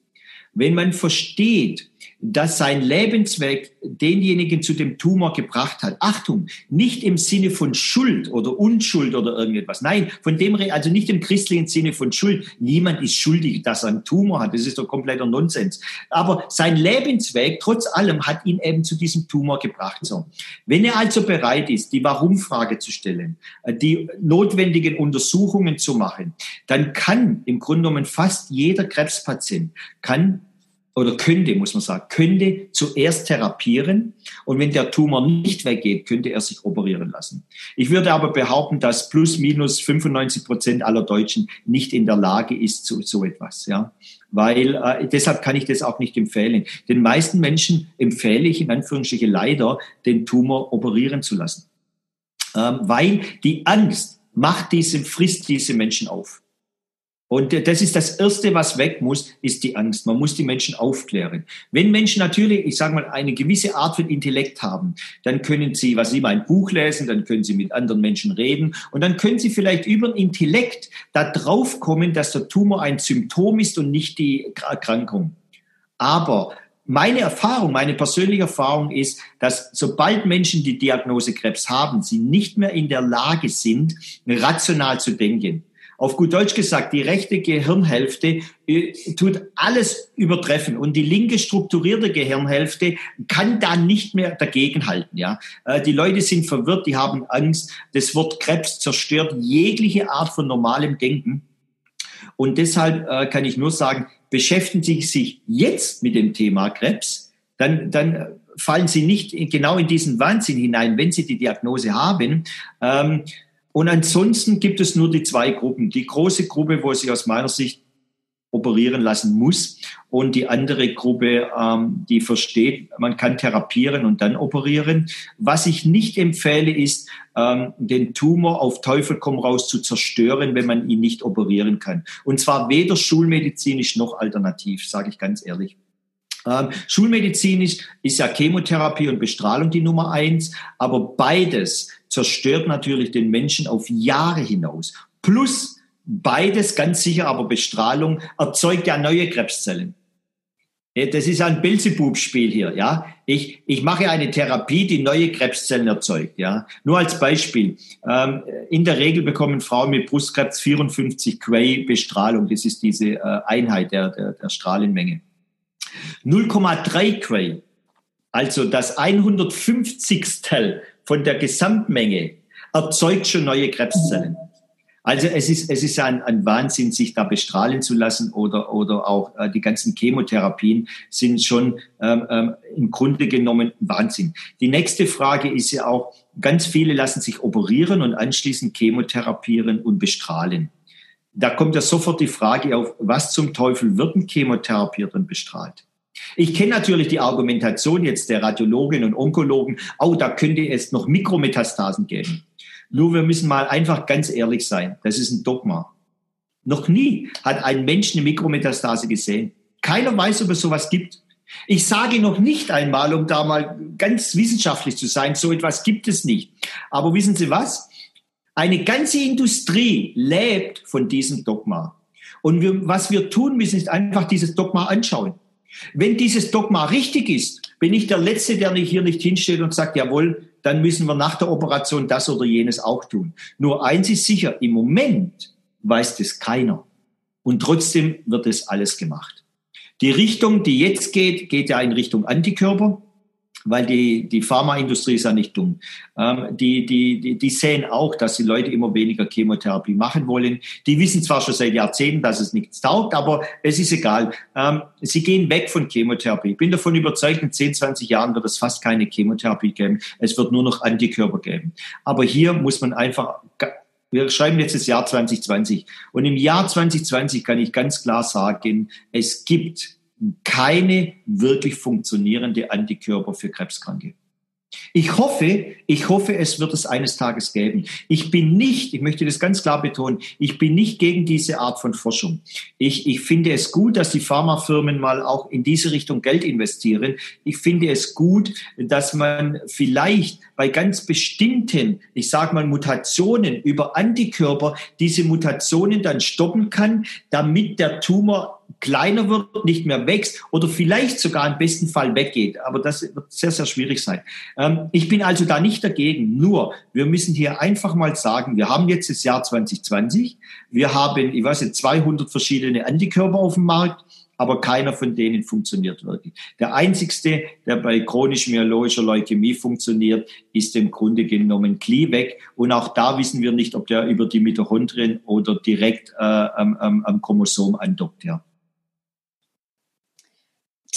wenn man versteht, dass sein Lebensweg denjenigen zu dem Tumor gebracht hat. Achtung, nicht im Sinne von Schuld oder Unschuld oder irgendetwas. Nein, von dem, also nicht im christlichen Sinne von Schuld. Niemand ist schuldig, dass er einen Tumor hat. Das ist doch kompletter Nonsens. Aber sein Lebensweg, trotz allem, hat ihn eben zu diesem Tumor gebracht. So. Wenn er also bereit ist, die Warum-Frage zu stellen, äh, die notwendigen Untersuchungen zu machen, dann kann im Grunde genommen fast jeder Krebspatient kann oder könnte, muss man sagen, könnte zuerst therapieren und wenn der Tumor nicht weggeht, könnte er sich operieren lassen. Ich würde aber behaupten, dass plus minus 95 Prozent aller Deutschen nicht in der Lage ist zu so etwas, ja. Weil äh, deshalb kann ich das auch nicht empfehlen. Den meisten Menschen empfehle ich in Anführungsstrichen leider, den Tumor operieren zu lassen, ähm, weil die Angst macht diese frisst diese Menschen auf. Und das ist das Erste, was weg muss, ist die Angst. Man muss die Menschen aufklären. Wenn Menschen natürlich, ich sage mal, eine gewisse Art von Intellekt haben, dann können sie, was mal ein Buch lesen, dann können sie mit anderen Menschen reden und dann können sie vielleicht über den Intellekt da drauf kommen, dass der Tumor ein Symptom ist und nicht die Erkrankung. Aber meine Erfahrung, meine persönliche Erfahrung ist, dass sobald Menschen die Diagnose Krebs haben, sie nicht mehr in der Lage sind, rational zu denken auf gut Deutsch gesagt, die rechte Gehirnhälfte äh, tut alles übertreffen und die linke strukturierte Gehirnhälfte kann da nicht mehr dagegenhalten. Ja, äh, die Leute sind verwirrt, die haben Angst. Das Wort Krebs zerstört jegliche Art von normalem Denken. Und deshalb äh, kann ich nur sagen, beschäftigen Sie sich jetzt mit dem Thema Krebs, dann, dann fallen Sie nicht genau in diesen Wahnsinn hinein, wenn Sie die Diagnose haben. Und ansonsten gibt es nur die zwei Gruppen. Die große Gruppe, wo sich aus meiner Sicht operieren lassen muss und die andere Gruppe, ähm, die versteht, man kann therapieren und dann operieren. Was ich nicht empfehle, ist, ähm, den Tumor auf Teufel komm raus zu zerstören, wenn man ihn nicht operieren kann. Und zwar weder schulmedizinisch noch alternativ, sage ich ganz ehrlich. Ähm, schulmedizinisch ist ja Chemotherapie und Bestrahlung die Nummer eins, aber beides zerstört natürlich den Menschen auf Jahre hinaus. Plus beides ganz sicher, aber Bestrahlung erzeugt ja neue Krebszellen. Das ist ein Belzebub-Spiel hier, ja. Ich, ich mache eine Therapie, die neue Krebszellen erzeugt, ja. Nur als Beispiel. Ähm, in der Regel bekommen Frauen mit Brustkrebs 54 Quay Bestrahlung. Das ist diese äh, Einheit der, der, der Strahlenmenge. 0,3 Quay, also das 150 von der Gesamtmenge erzeugt schon neue Krebszellen. Also es ist, es ist ein, ein Wahnsinn, sich da bestrahlen zu lassen oder, oder auch äh, die ganzen Chemotherapien sind schon ähm, ähm, im Grunde genommen Wahnsinn. Die nächste Frage ist ja auch, ganz viele lassen sich operieren und anschließend chemotherapieren und bestrahlen. Da kommt ja sofort die Frage auf, was zum Teufel wird ein chemotherapiert und bestrahlt? Ich kenne natürlich die Argumentation jetzt der Radiologen und Onkologen, oh, da könnte es noch Mikrometastasen geben. Nur wir müssen mal einfach ganz ehrlich sein, das ist ein Dogma. Noch nie hat ein Mensch eine Mikrometastase gesehen. Keiner weiß, ob es sowas gibt. Ich sage noch nicht einmal, um da mal ganz wissenschaftlich zu sein, so etwas gibt es nicht. Aber wissen Sie was? Eine ganze Industrie lebt von diesem Dogma. Und wir, was wir tun müssen, ist einfach dieses Dogma anschauen. Wenn dieses Dogma richtig ist, bin ich der Letzte, der hier nicht hinsteht und sagt, jawohl, dann müssen wir nach der Operation das oder jenes auch tun. Nur eins ist sicher, im Moment weiß das keiner. Und trotzdem wird es alles gemacht. Die Richtung, die jetzt geht, geht ja in Richtung Antikörper weil die, die Pharmaindustrie ist ja nicht dumm. Ähm, die, die, die, die sehen auch, dass die Leute immer weniger Chemotherapie machen wollen. Die wissen zwar schon seit Jahrzehnten, dass es nichts taugt, aber es ist egal. Ähm, sie gehen weg von Chemotherapie. Ich bin davon überzeugt, in 10, 20 Jahren wird es fast keine Chemotherapie geben. Es wird nur noch Antikörper geben. Aber hier muss man einfach wir schreiben jetzt das Jahr 2020. Und im Jahr 2020 kann ich ganz klar sagen, es gibt keine wirklich funktionierende Antikörper für Krebskranke. Ich hoffe, ich hoffe, es wird es eines Tages geben. Ich bin nicht, ich möchte das ganz klar betonen, ich bin nicht gegen diese Art von Forschung. Ich, ich finde es gut, dass die Pharmafirmen mal auch in diese Richtung Geld investieren. Ich finde es gut, dass man vielleicht bei ganz bestimmten, ich sage mal Mutationen über Antikörper diese Mutationen dann stoppen kann, damit der Tumor kleiner wird, nicht mehr wächst oder vielleicht sogar im besten Fall weggeht. Aber das wird sehr, sehr schwierig sein. Ähm, ich bin also da nicht dagegen. Nur, wir müssen hier einfach mal sagen, wir haben jetzt das Jahr 2020. Wir haben, ich weiß nicht, 200 verschiedene Antikörper auf dem Markt aber keiner von denen funktioniert wirklich. Der einzigste, der bei chronisch myeloischer Leukämie funktioniert, ist im Grunde genommen Kleeweg. Und auch da wissen wir nicht, ob der über die Mitochondrien oder direkt äh, am, am, am Chromosom andockt. Ja.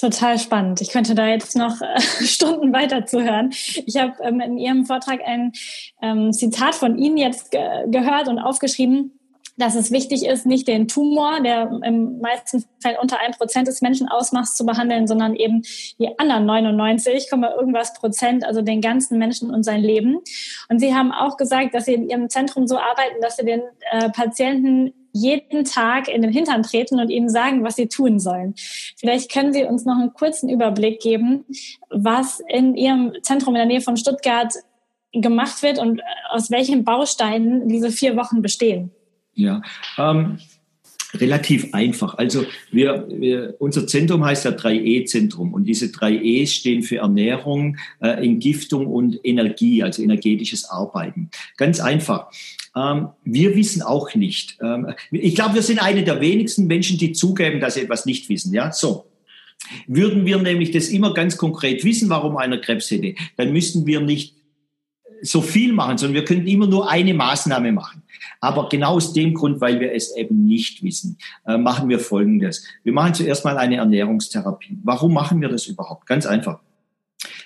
Total spannend. Ich könnte da jetzt noch äh, Stunden weiter zuhören. Ich habe ähm, in Ihrem Vortrag ein ähm, Zitat von Ihnen jetzt ge gehört und aufgeschrieben dass es wichtig ist, nicht den Tumor, der im meisten Fall unter ein Prozent des Menschen ausmacht, zu behandeln, sondern eben die anderen 99, irgendwas Prozent, also den ganzen Menschen und sein Leben. Und Sie haben auch gesagt, dass Sie in Ihrem Zentrum so arbeiten, dass Sie den äh, Patienten jeden Tag in den Hintern treten und ihnen sagen, was sie tun sollen. Vielleicht können Sie uns noch einen kurzen Überblick geben, was in Ihrem Zentrum in der Nähe von Stuttgart gemacht wird und aus welchen Bausteinen diese vier Wochen bestehen. Ja, ähm, relativ einfach. Also wir, wir, unser Zentrum heißt ja 3E-Zentrum und diese 3 E stehen für Ernährung, äh, Entgiftung und Energie, also energetisches Arbeiten. Ganz einfach. Ähm, wir wissen auch nicht. Ähm, ich glaube, wir sind eine der wenigsten Menschen, die zugeben, dass sie etwas nicht wissen. Ja, so. Würden wir nämlich das immer ganz konkret wissen, warum einer Krebs hätte, dann müssten wir nicht so viel machen, sondern wir könnten immer nur eine Maßnahme machen. Aber genau aus dem Grund, weil wir es eben nicht wissen, äh, machen wir Folgendes. Wir machen zuerst mal eine Ernährungstherapie. Warum machen wir das überhaupt? Ganz einfach.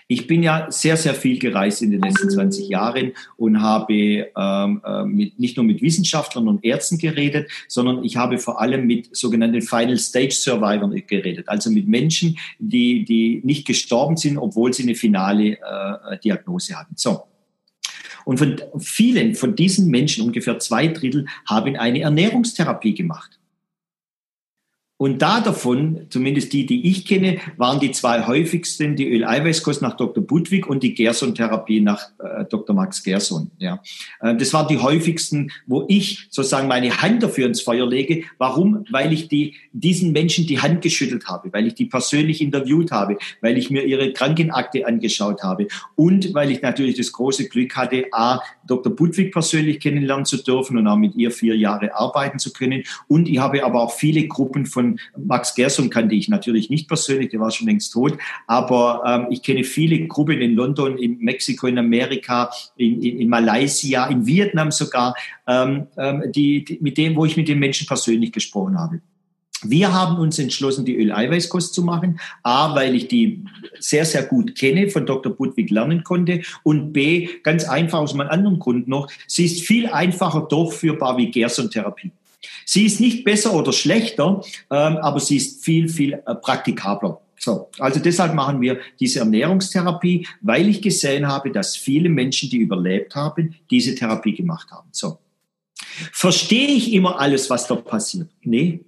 Ich bin ja sehr, sehr viel gereist in den letzten 20 Jahren und habe ähm, äh, mit, nicht nur mit Wissenschaftlern und Ärzten geredet, sondern ich habe vor allem mit sogenannten Final Stage Survivors geredet, also mit Menschen, die, die nicht gestorben sind, obwohl sie eine finale äh, Diagnose hatten. So. Und von vielen von diesen Menschen, ungefähr zwei Drittel, haben eine Ernährungstherapie gemacht. Und da davon, zumindest die, die ich kenne, waren die zwei häufigsten die Öleiweißkost nach Dr. Budwig und die Gerson-Therapie nach äh, Dr. Max Gerson. Ja. Äh, das waren die häufigsten, wo ich sozusagen meine Hand dafür ins Feuer lege. Warum? Weil ich die, diesen Menschen die Hand geschüttelt habe, weil ich die persönlich interviewt habe, weil ich mir ihre Krankenakte angeschaut habe und weil ich natürlich das große Glück hatte, A, Dr. Budwig persönlich kennenlernen zu dürfen und auch mit ihr vier Jahre arbeiten zu können. Und ich habe aber auch viele Gruppen von Max Gerson kannte ich natürlich nicht persönlich, der war schon längst tot, aber ähm, ich kenne viele Gruppen in London, in Mexiko, in Amerika, in, in, in Malaysia, in Vietnam sogar, ähm, ähm, die, die, mit dem, wo ich mit den Menschen persönlich gesprochen habe. Wir haben uns entschlossen, die Öleiweißkost zu machen. A, weil ich die sehr, sehr gut kenne, von Dr. Budwig lernen konnte. Und B, ganz einfach aus einem anderen Grund noch, sie ist viel einfacher durchführbar wie Gerson-Therapie. Sie ist nicht besser oder schlechter, ähm, aber sie ist viel, viel äh, praktikabler. So, also deshalb machen wir diese Ernährungstherapie, weil ich gesehen habe, dass viele Menschen, die überlebt haben, diese Therapie gemacht haben. So. Verstehe ich immer alles, was da passiert? Nee,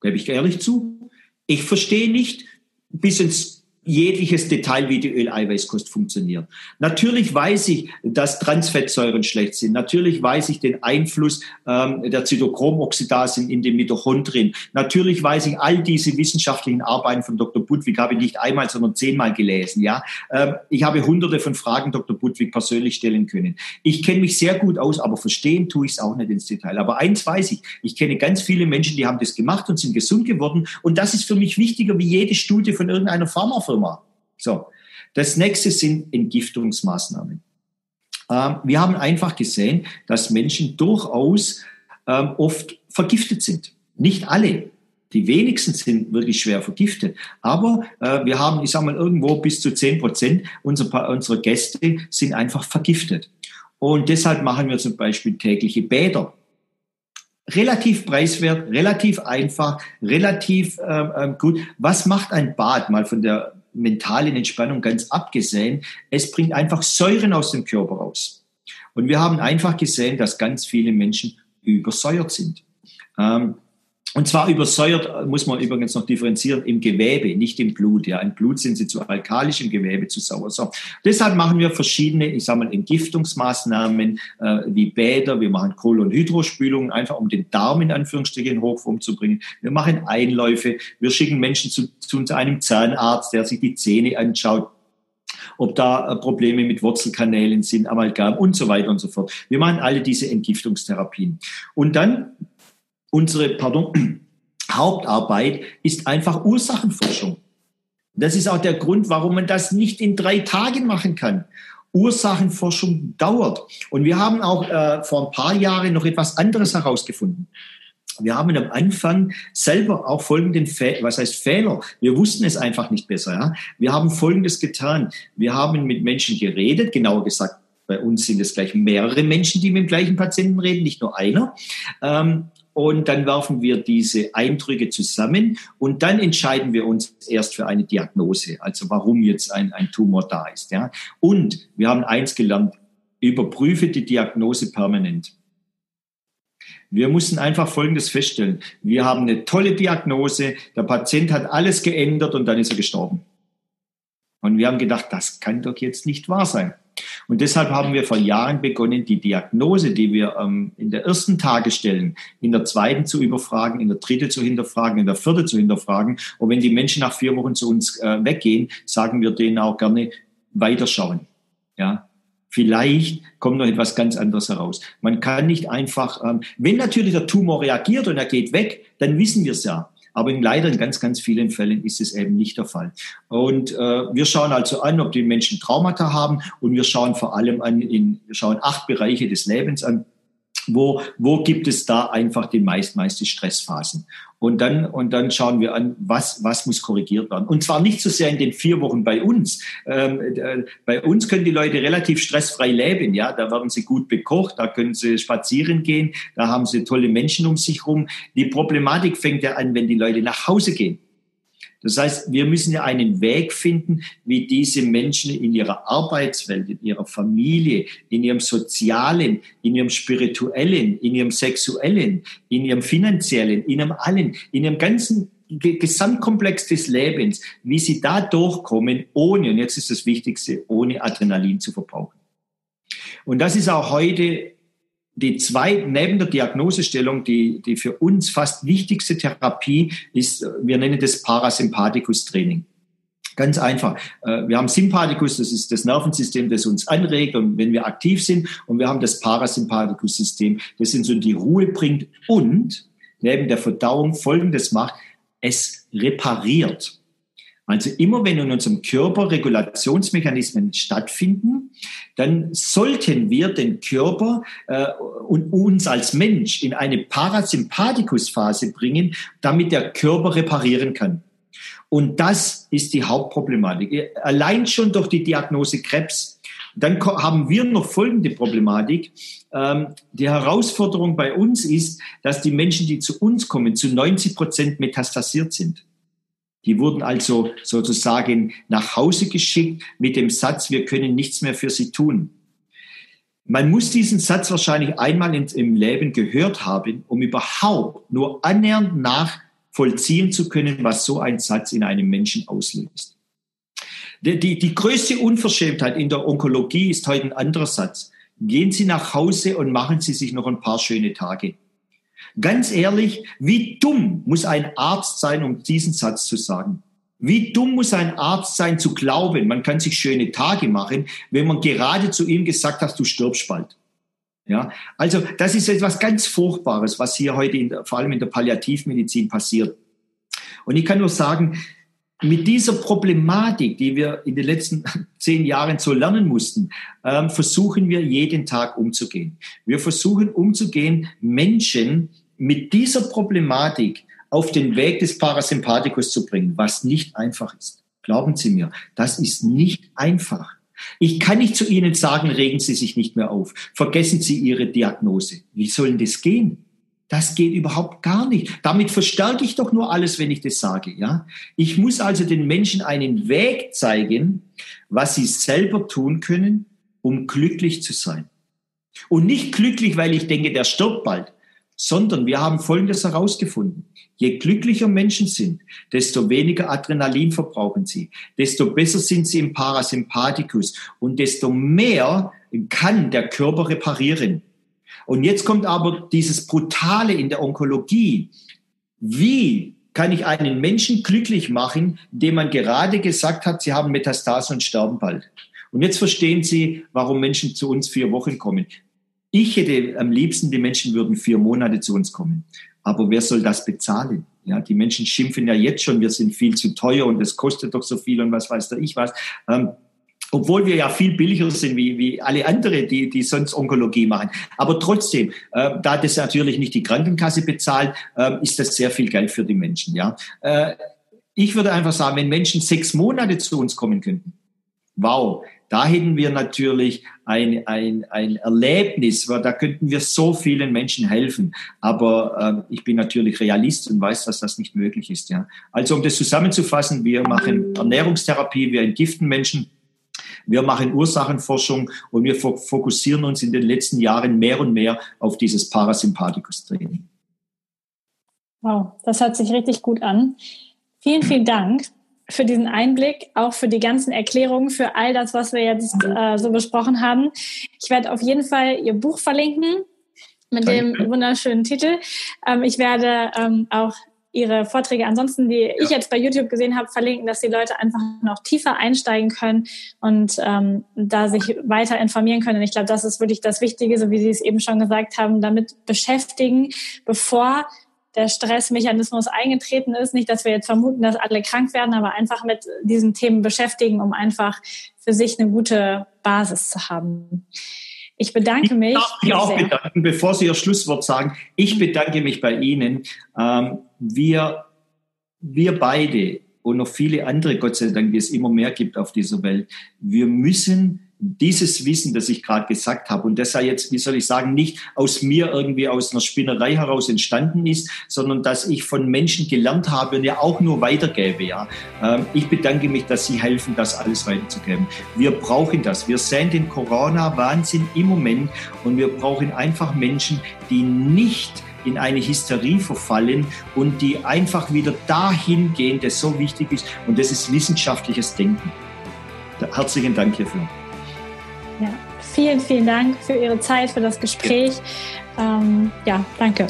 gebe ich ehrlich zu. Ich verstehe nicht bis ins jegliches Detail, wie die Öleiweißkost funktioniert. Natürlich weiß ich, dass Transfettsäuren schlecht sind. Natürlich weiß ich den Einfluss ähm, der Zytochromoxidase in den Mitochondrien. Natürlich weiß ich all diese wissenschaftlichen Arbeiten von Dr. Budwig habe ich nicht einmal, sondern zehnmal gelesen. Ja, ähm, ich habe hunderte von Fragen Dr. Budwig persönlich stellen können. Ich kenne mich sehr gut aus, aber verstehen tue ich es auch nicht ins Detail. Aber eins weiß ich: Ich kenne ganz viele Menschen, die haben das gemacht und sind gesund geworden. Und das ist für mich wichtiger wie jede Studie von irgendeiner Pharmafirma. Firma. So. Das nächste sind Entgiftungsmaßnahmen. Ähm, wir haben einfach gesehen, dass Menschen durchaus ähm, oft vergiftet sind. Nicht alle. Die wenigsten sind wirklich schwer vergiftet. Aber äh, wir haben, ich sage mal, irgendwo bis zu zehn Prozent unserer, unserer Gäste sind einfach vergiftet. Und deshalb machen wir zum Beispiel tägliche Bäder relativ preiswert, relativ einfach, relativ ähm, ähm, gut. Was macht ein Bad mal von der mentalen Entspannung ganz abgesehen? Es bringt einfach Säuren aus dem Körper raus. Und wir haben einfach gesehen, dass ganz viele Menschen übersäuert sind. Ähm, und zwar übersäuert, muss man übrigens noch differenzieren, im Gewebe, nicht im Blut. Ja, im Blut sind sie zu alkalisch, im Gewebe zu sauer. So. Deshalb machen wir verschiedene, ich sage mal, Entgiftungsmaßnahmen äh, wie Bäder. Wir machen Kohl- und Hydrospülungen, einfach um den Darm in Anführungsstrichen Hochform zu bringen. Wir machen Einläufe. Wir schicken Menschen zu, zu einem Zahnarzt, der sich die Zähne anschaut ob da äh, Probleme mit Wurzelkanälen sind, Amalgam und so weiter und so fort. Wir machen alle diese Entgiftungstherapien. Und dann unsere pardon, Hauptarbeit ist einfach Ursachenforschung. Das ist auch der Grund, warum man das nicht in drei Tagen machen kann. Ursachenforschung dauert. Und wir haben auch äh, vor ein paar Jahren noch etwas anderes herausgefunden. Wir haben am Anfang selber auch folgenden Fehler, was heißt Fehler? Wir wussten es einfach nicht besser. Ja? Wir haben Folgendes getan. Wir haben mit Menschen geredet, genauer gesagt, bei uns sind es gleich mehrere Menschen, die mit dem gleichen Patienten reden, nicht nur einer. Ähm, und dann werfen wir diese Eindrücke zusammen und dann entscheiden wir uns erst für eine Diagnose, also warum jetzt ein, ein Tumor da ist. Ja. Und wir haben eins gelernt, überprüfe die Diagnose permanent. Wir mussten einfach Folgendes feststellen. Wir haben eine tolle Diagnose, der Patient hat alles geändert und dann ist er gestorben. Und wir haben gedacht, das kann doch jetzt nicht wahr sein. Und deshalb haben wir vor Jahren begonnen, die Diagnose, die wir ähm, in der ersten Tage stellen, in der zweiten zu überfragen, in der dritten zu hinterfragen, in der vierten zu hinterfragen. Und wenn die Menschen nach vier Wochen zu uns äh, weggehen, sagen wir denen auch gerne weiterschauen. Ja, Vielleicht kommt noch etwas ganz anderes heraus. Man kann nicht einfach, ähm, wenn natürlich der Tumor reagiert und er geht weg, dann wissen wir es ja. Aber in, leider in ganz, ganz vielen Fällen ist es eben nicht der Fall. Und äh, wir schauen also an, ob die Menschen Traumata haben und wir schauen vor allem an, in, wir schauen acht Bereiche des Lebens an wo, wo gibt es da einfach die meist, meiste Stressphasen? Und dann, und dann schauen wir an, was, was muss korrigiert werden. Und zwar nicht so sehr in den vier Wochen bei uns. Ähm, äh, bei uns können die Leute relativ stressfrei leben. Ja, da werden sie gut bekocht, da können sie spazieren gehen, da haben sie tolle Menschen um sich rum. Die Problematik fängt ja an, wenn die Leute nach Hause gehen. Das heißt, wir müssen ja einen Weg finden, wie diese Menschen in ihrer Arbeitswelt, in ihrer Familie, in ihrem sozialen, in ihrem spirituellen, in ihrem sexuellen, in ihrem finanziellen, in ihrem allen, in ihrem ganzen Gesamtkomplex des Lebens, wie sie da durchkommen, ohne, und jetzt ist das Wichtigste, ohne Adrenalin zu verbrauchen. Und das ist auch heute die zwei, neben der Diagnosestellung, die, die für uns fast wichtigste Therapie ist, wir nennen das Parasympathikus-Training. Ganz einfach. Äh, wir haben Sympathikus, das ist das Nervensystem, das uns anregt und wenn wir aktiv sind. Und wir haben das Parasympathikus-System, das uns in die Ruhe bringt und neben der Verdauung Folgendes macht, es repariert. Also immer wenn in unserem Körper Regulationsmechanismen stattfinden, dann sollten wir den Körper äh, und uns als Mensch in eine Parasympathikusphase bringen, damit der Körper reparieren kann. Und das ist die Hauptproblematik. Allein schon durch die Diagnose Krebs. Dann haben wir noch folgende Problematik. Ähm, die Herausforderung bei uns ist, dass die Menschen, die zu uns kommen, zu 90 Prozent metastasiert sind. Die wurden also sozusagen nach Hause geschickt mit dem Satz, wir können nichts mehr für sie tun. Man muss diesen Satz wahrscheinlich einmal im Leben gehört haben, um überhaupt nur annähernd nachvollziehen zu können, was so ein Satz in einem Menschen auslöst. Die, die, die größte Unverschämtheit in der Onkologie ist heute ein anderer Satz. Gehen Sie nach Hause und machen Sie sich noch ein paar schöne Tage. Ganz ehrlich, wie dumm muss ein Arzt sein, um diesen Satz zu sagen? Wie dumm muss ein Arzt sein zu glauben, man kann sich schöne Tage machen, wenn man gerade zu ihm gesagt hat, du stirbst bald. Ja, also das ist etwas ganz Furchtbares, was hier heute in vor allem in der Palliativmedizin passiert. Und ich kann nur sagen, mit dieser Problematik, die wir in den letzten zehn Jahren so lernen mussten, ähm, versuchen wir jeden Tag umzugehen. Wir versuchen umzugehen, Menschen mit dieser Problematik auf den Weg des Parasympathikus zu bringen, was nicht einfach ist. Glauben Sie mir, das ist nicht einfach. Ich kann nicht zu Ihnen sagen, regen Sie sich nicht mehr auf. Vergessen Sie Ihre Diagnose. Wie soll das gehen? Das geht überhaupt gar nicht. Damit verstärke ich doch nur alles, wenn ich das sage, ja. Ich muss also den Menschen einen Weg zeigen, was sie selber tun können, um glücklich zu sein. Und nicht glücklich, weil ich denke, der stirbt bald, sondern wir haben Folgendes herausgefunden. Je glücklicher Menschen sind, desto weniger Adrenalin verbrauchen sie, desto besser sind sie im Parasympathikus und desto mehr kann der Körper reparieren. Und jetzt kommt aber dieses Brutale in der Onkologie. Wie kann ich einen Menschen glücklich machen, dem man gerade gesagt hat, sie haben Metastase und sterben bald? Und jetzt verstehen Sie, warum Menschen zu uns vier Wochen kommen. Ich hätte am liebsten, die Menschen würden vier Monate zu uns kommen. Aber wer soll das bezahlen? Ja, die Menschen schimpfen ja jetzt schon, wir sind viel zu teuer und es kostet doch so viel und was weiß der ich was. Ähm, obwohl wir ja viel billiger sind wie, wie alle andere, die, die sonst Onkologie machen. Aber trotzdem, äh, da das natürlich nicht die Krankenkasse bezahlt, äh, ist das sehr viel Geld für die Menschen. Ja, äh, ich würde einfach sagen, wenn Menschen sechs Monate zu uns kommen könnten, wow, da hätten wir natürlich ein, ein, ein Erlebnis, weil da könnten wir so vielen Menschen helfen. Aber äh, ich bin natürlich Realist und weiß, dass das nicht möglich ist. Ja. Also um das zusammenzufassen, wir machen Ernährungstherapie, wir entgiften Menschen wir machen Ursachenforschung und wir fokussieren uns in den letzten Jahren mehr und mehr auf dieses Parasympathikus-Training. Wow, das hört sich richtig gut an. Vielen, vielen Dank für diesen Einblick, auch für die ganzen Erklärungen, für all das, was wir jetzt äh, so besprochen haben. Ich werde auf jeden Fall Ihr Buch verlinken mit Danke. dem wunderschönen Titel. Ähm, ich werde ähm, auch ihre Vorträge ansonsten, die ja. ich jetzt bei YouTube gesehen habe, verlinken, dass die Leute einfach noch tiefer einsteigen können und ähm, da sich weiter informieren können. Und ich glaube, das ist wirklich das Wichtige, so wie Sie es eben schon gesagt haben, damit beschäftigen, bevor der Stressmechanismus eingetreten ist. Nicht, dass wir jetzt vermuten, dass alle krank werden, aber einfach mit diesen Themen beschäftigen, um einfach für sich eine gute Basis zu haben. Ich bedanke mich. Ich darf mich auch bedanken, bevor Sie Ihr Schlusswort sagen. Ich bedanke mich bei Ihnen. Ähm, wir, wir beide und noch viele andere, Gott sei Dank, die es immer mehr gibt auf dieser Welt, wir müssen dieses Wissen, das ich gerade gesagt habe, und das sei jetzt, wie soll ich sagen, nicht aus mir irgendwie aus einer Spinnerei heraus entstanden ist, sondern dass ich von Menschen gelernt habe und ja auch nur weitergebe. Ja. Ähm, ich bedanke mich, dass Sie helfen, das alles weiterzugeben. Wir brauchen das. Wir sehen den Corona-Wahnsinn im Moment und wir brauchen einfach Menschen, die nicht in eine Hysterie verfallen und die einfach wieder dahin gehen, das so wichtig ist. Und das ist wissenschaftliches Denken. Herzlichen Dank hierfür. Vielen, vielen Dank für Ihre Zeit, für das Gespräch. Ähm, ja danke.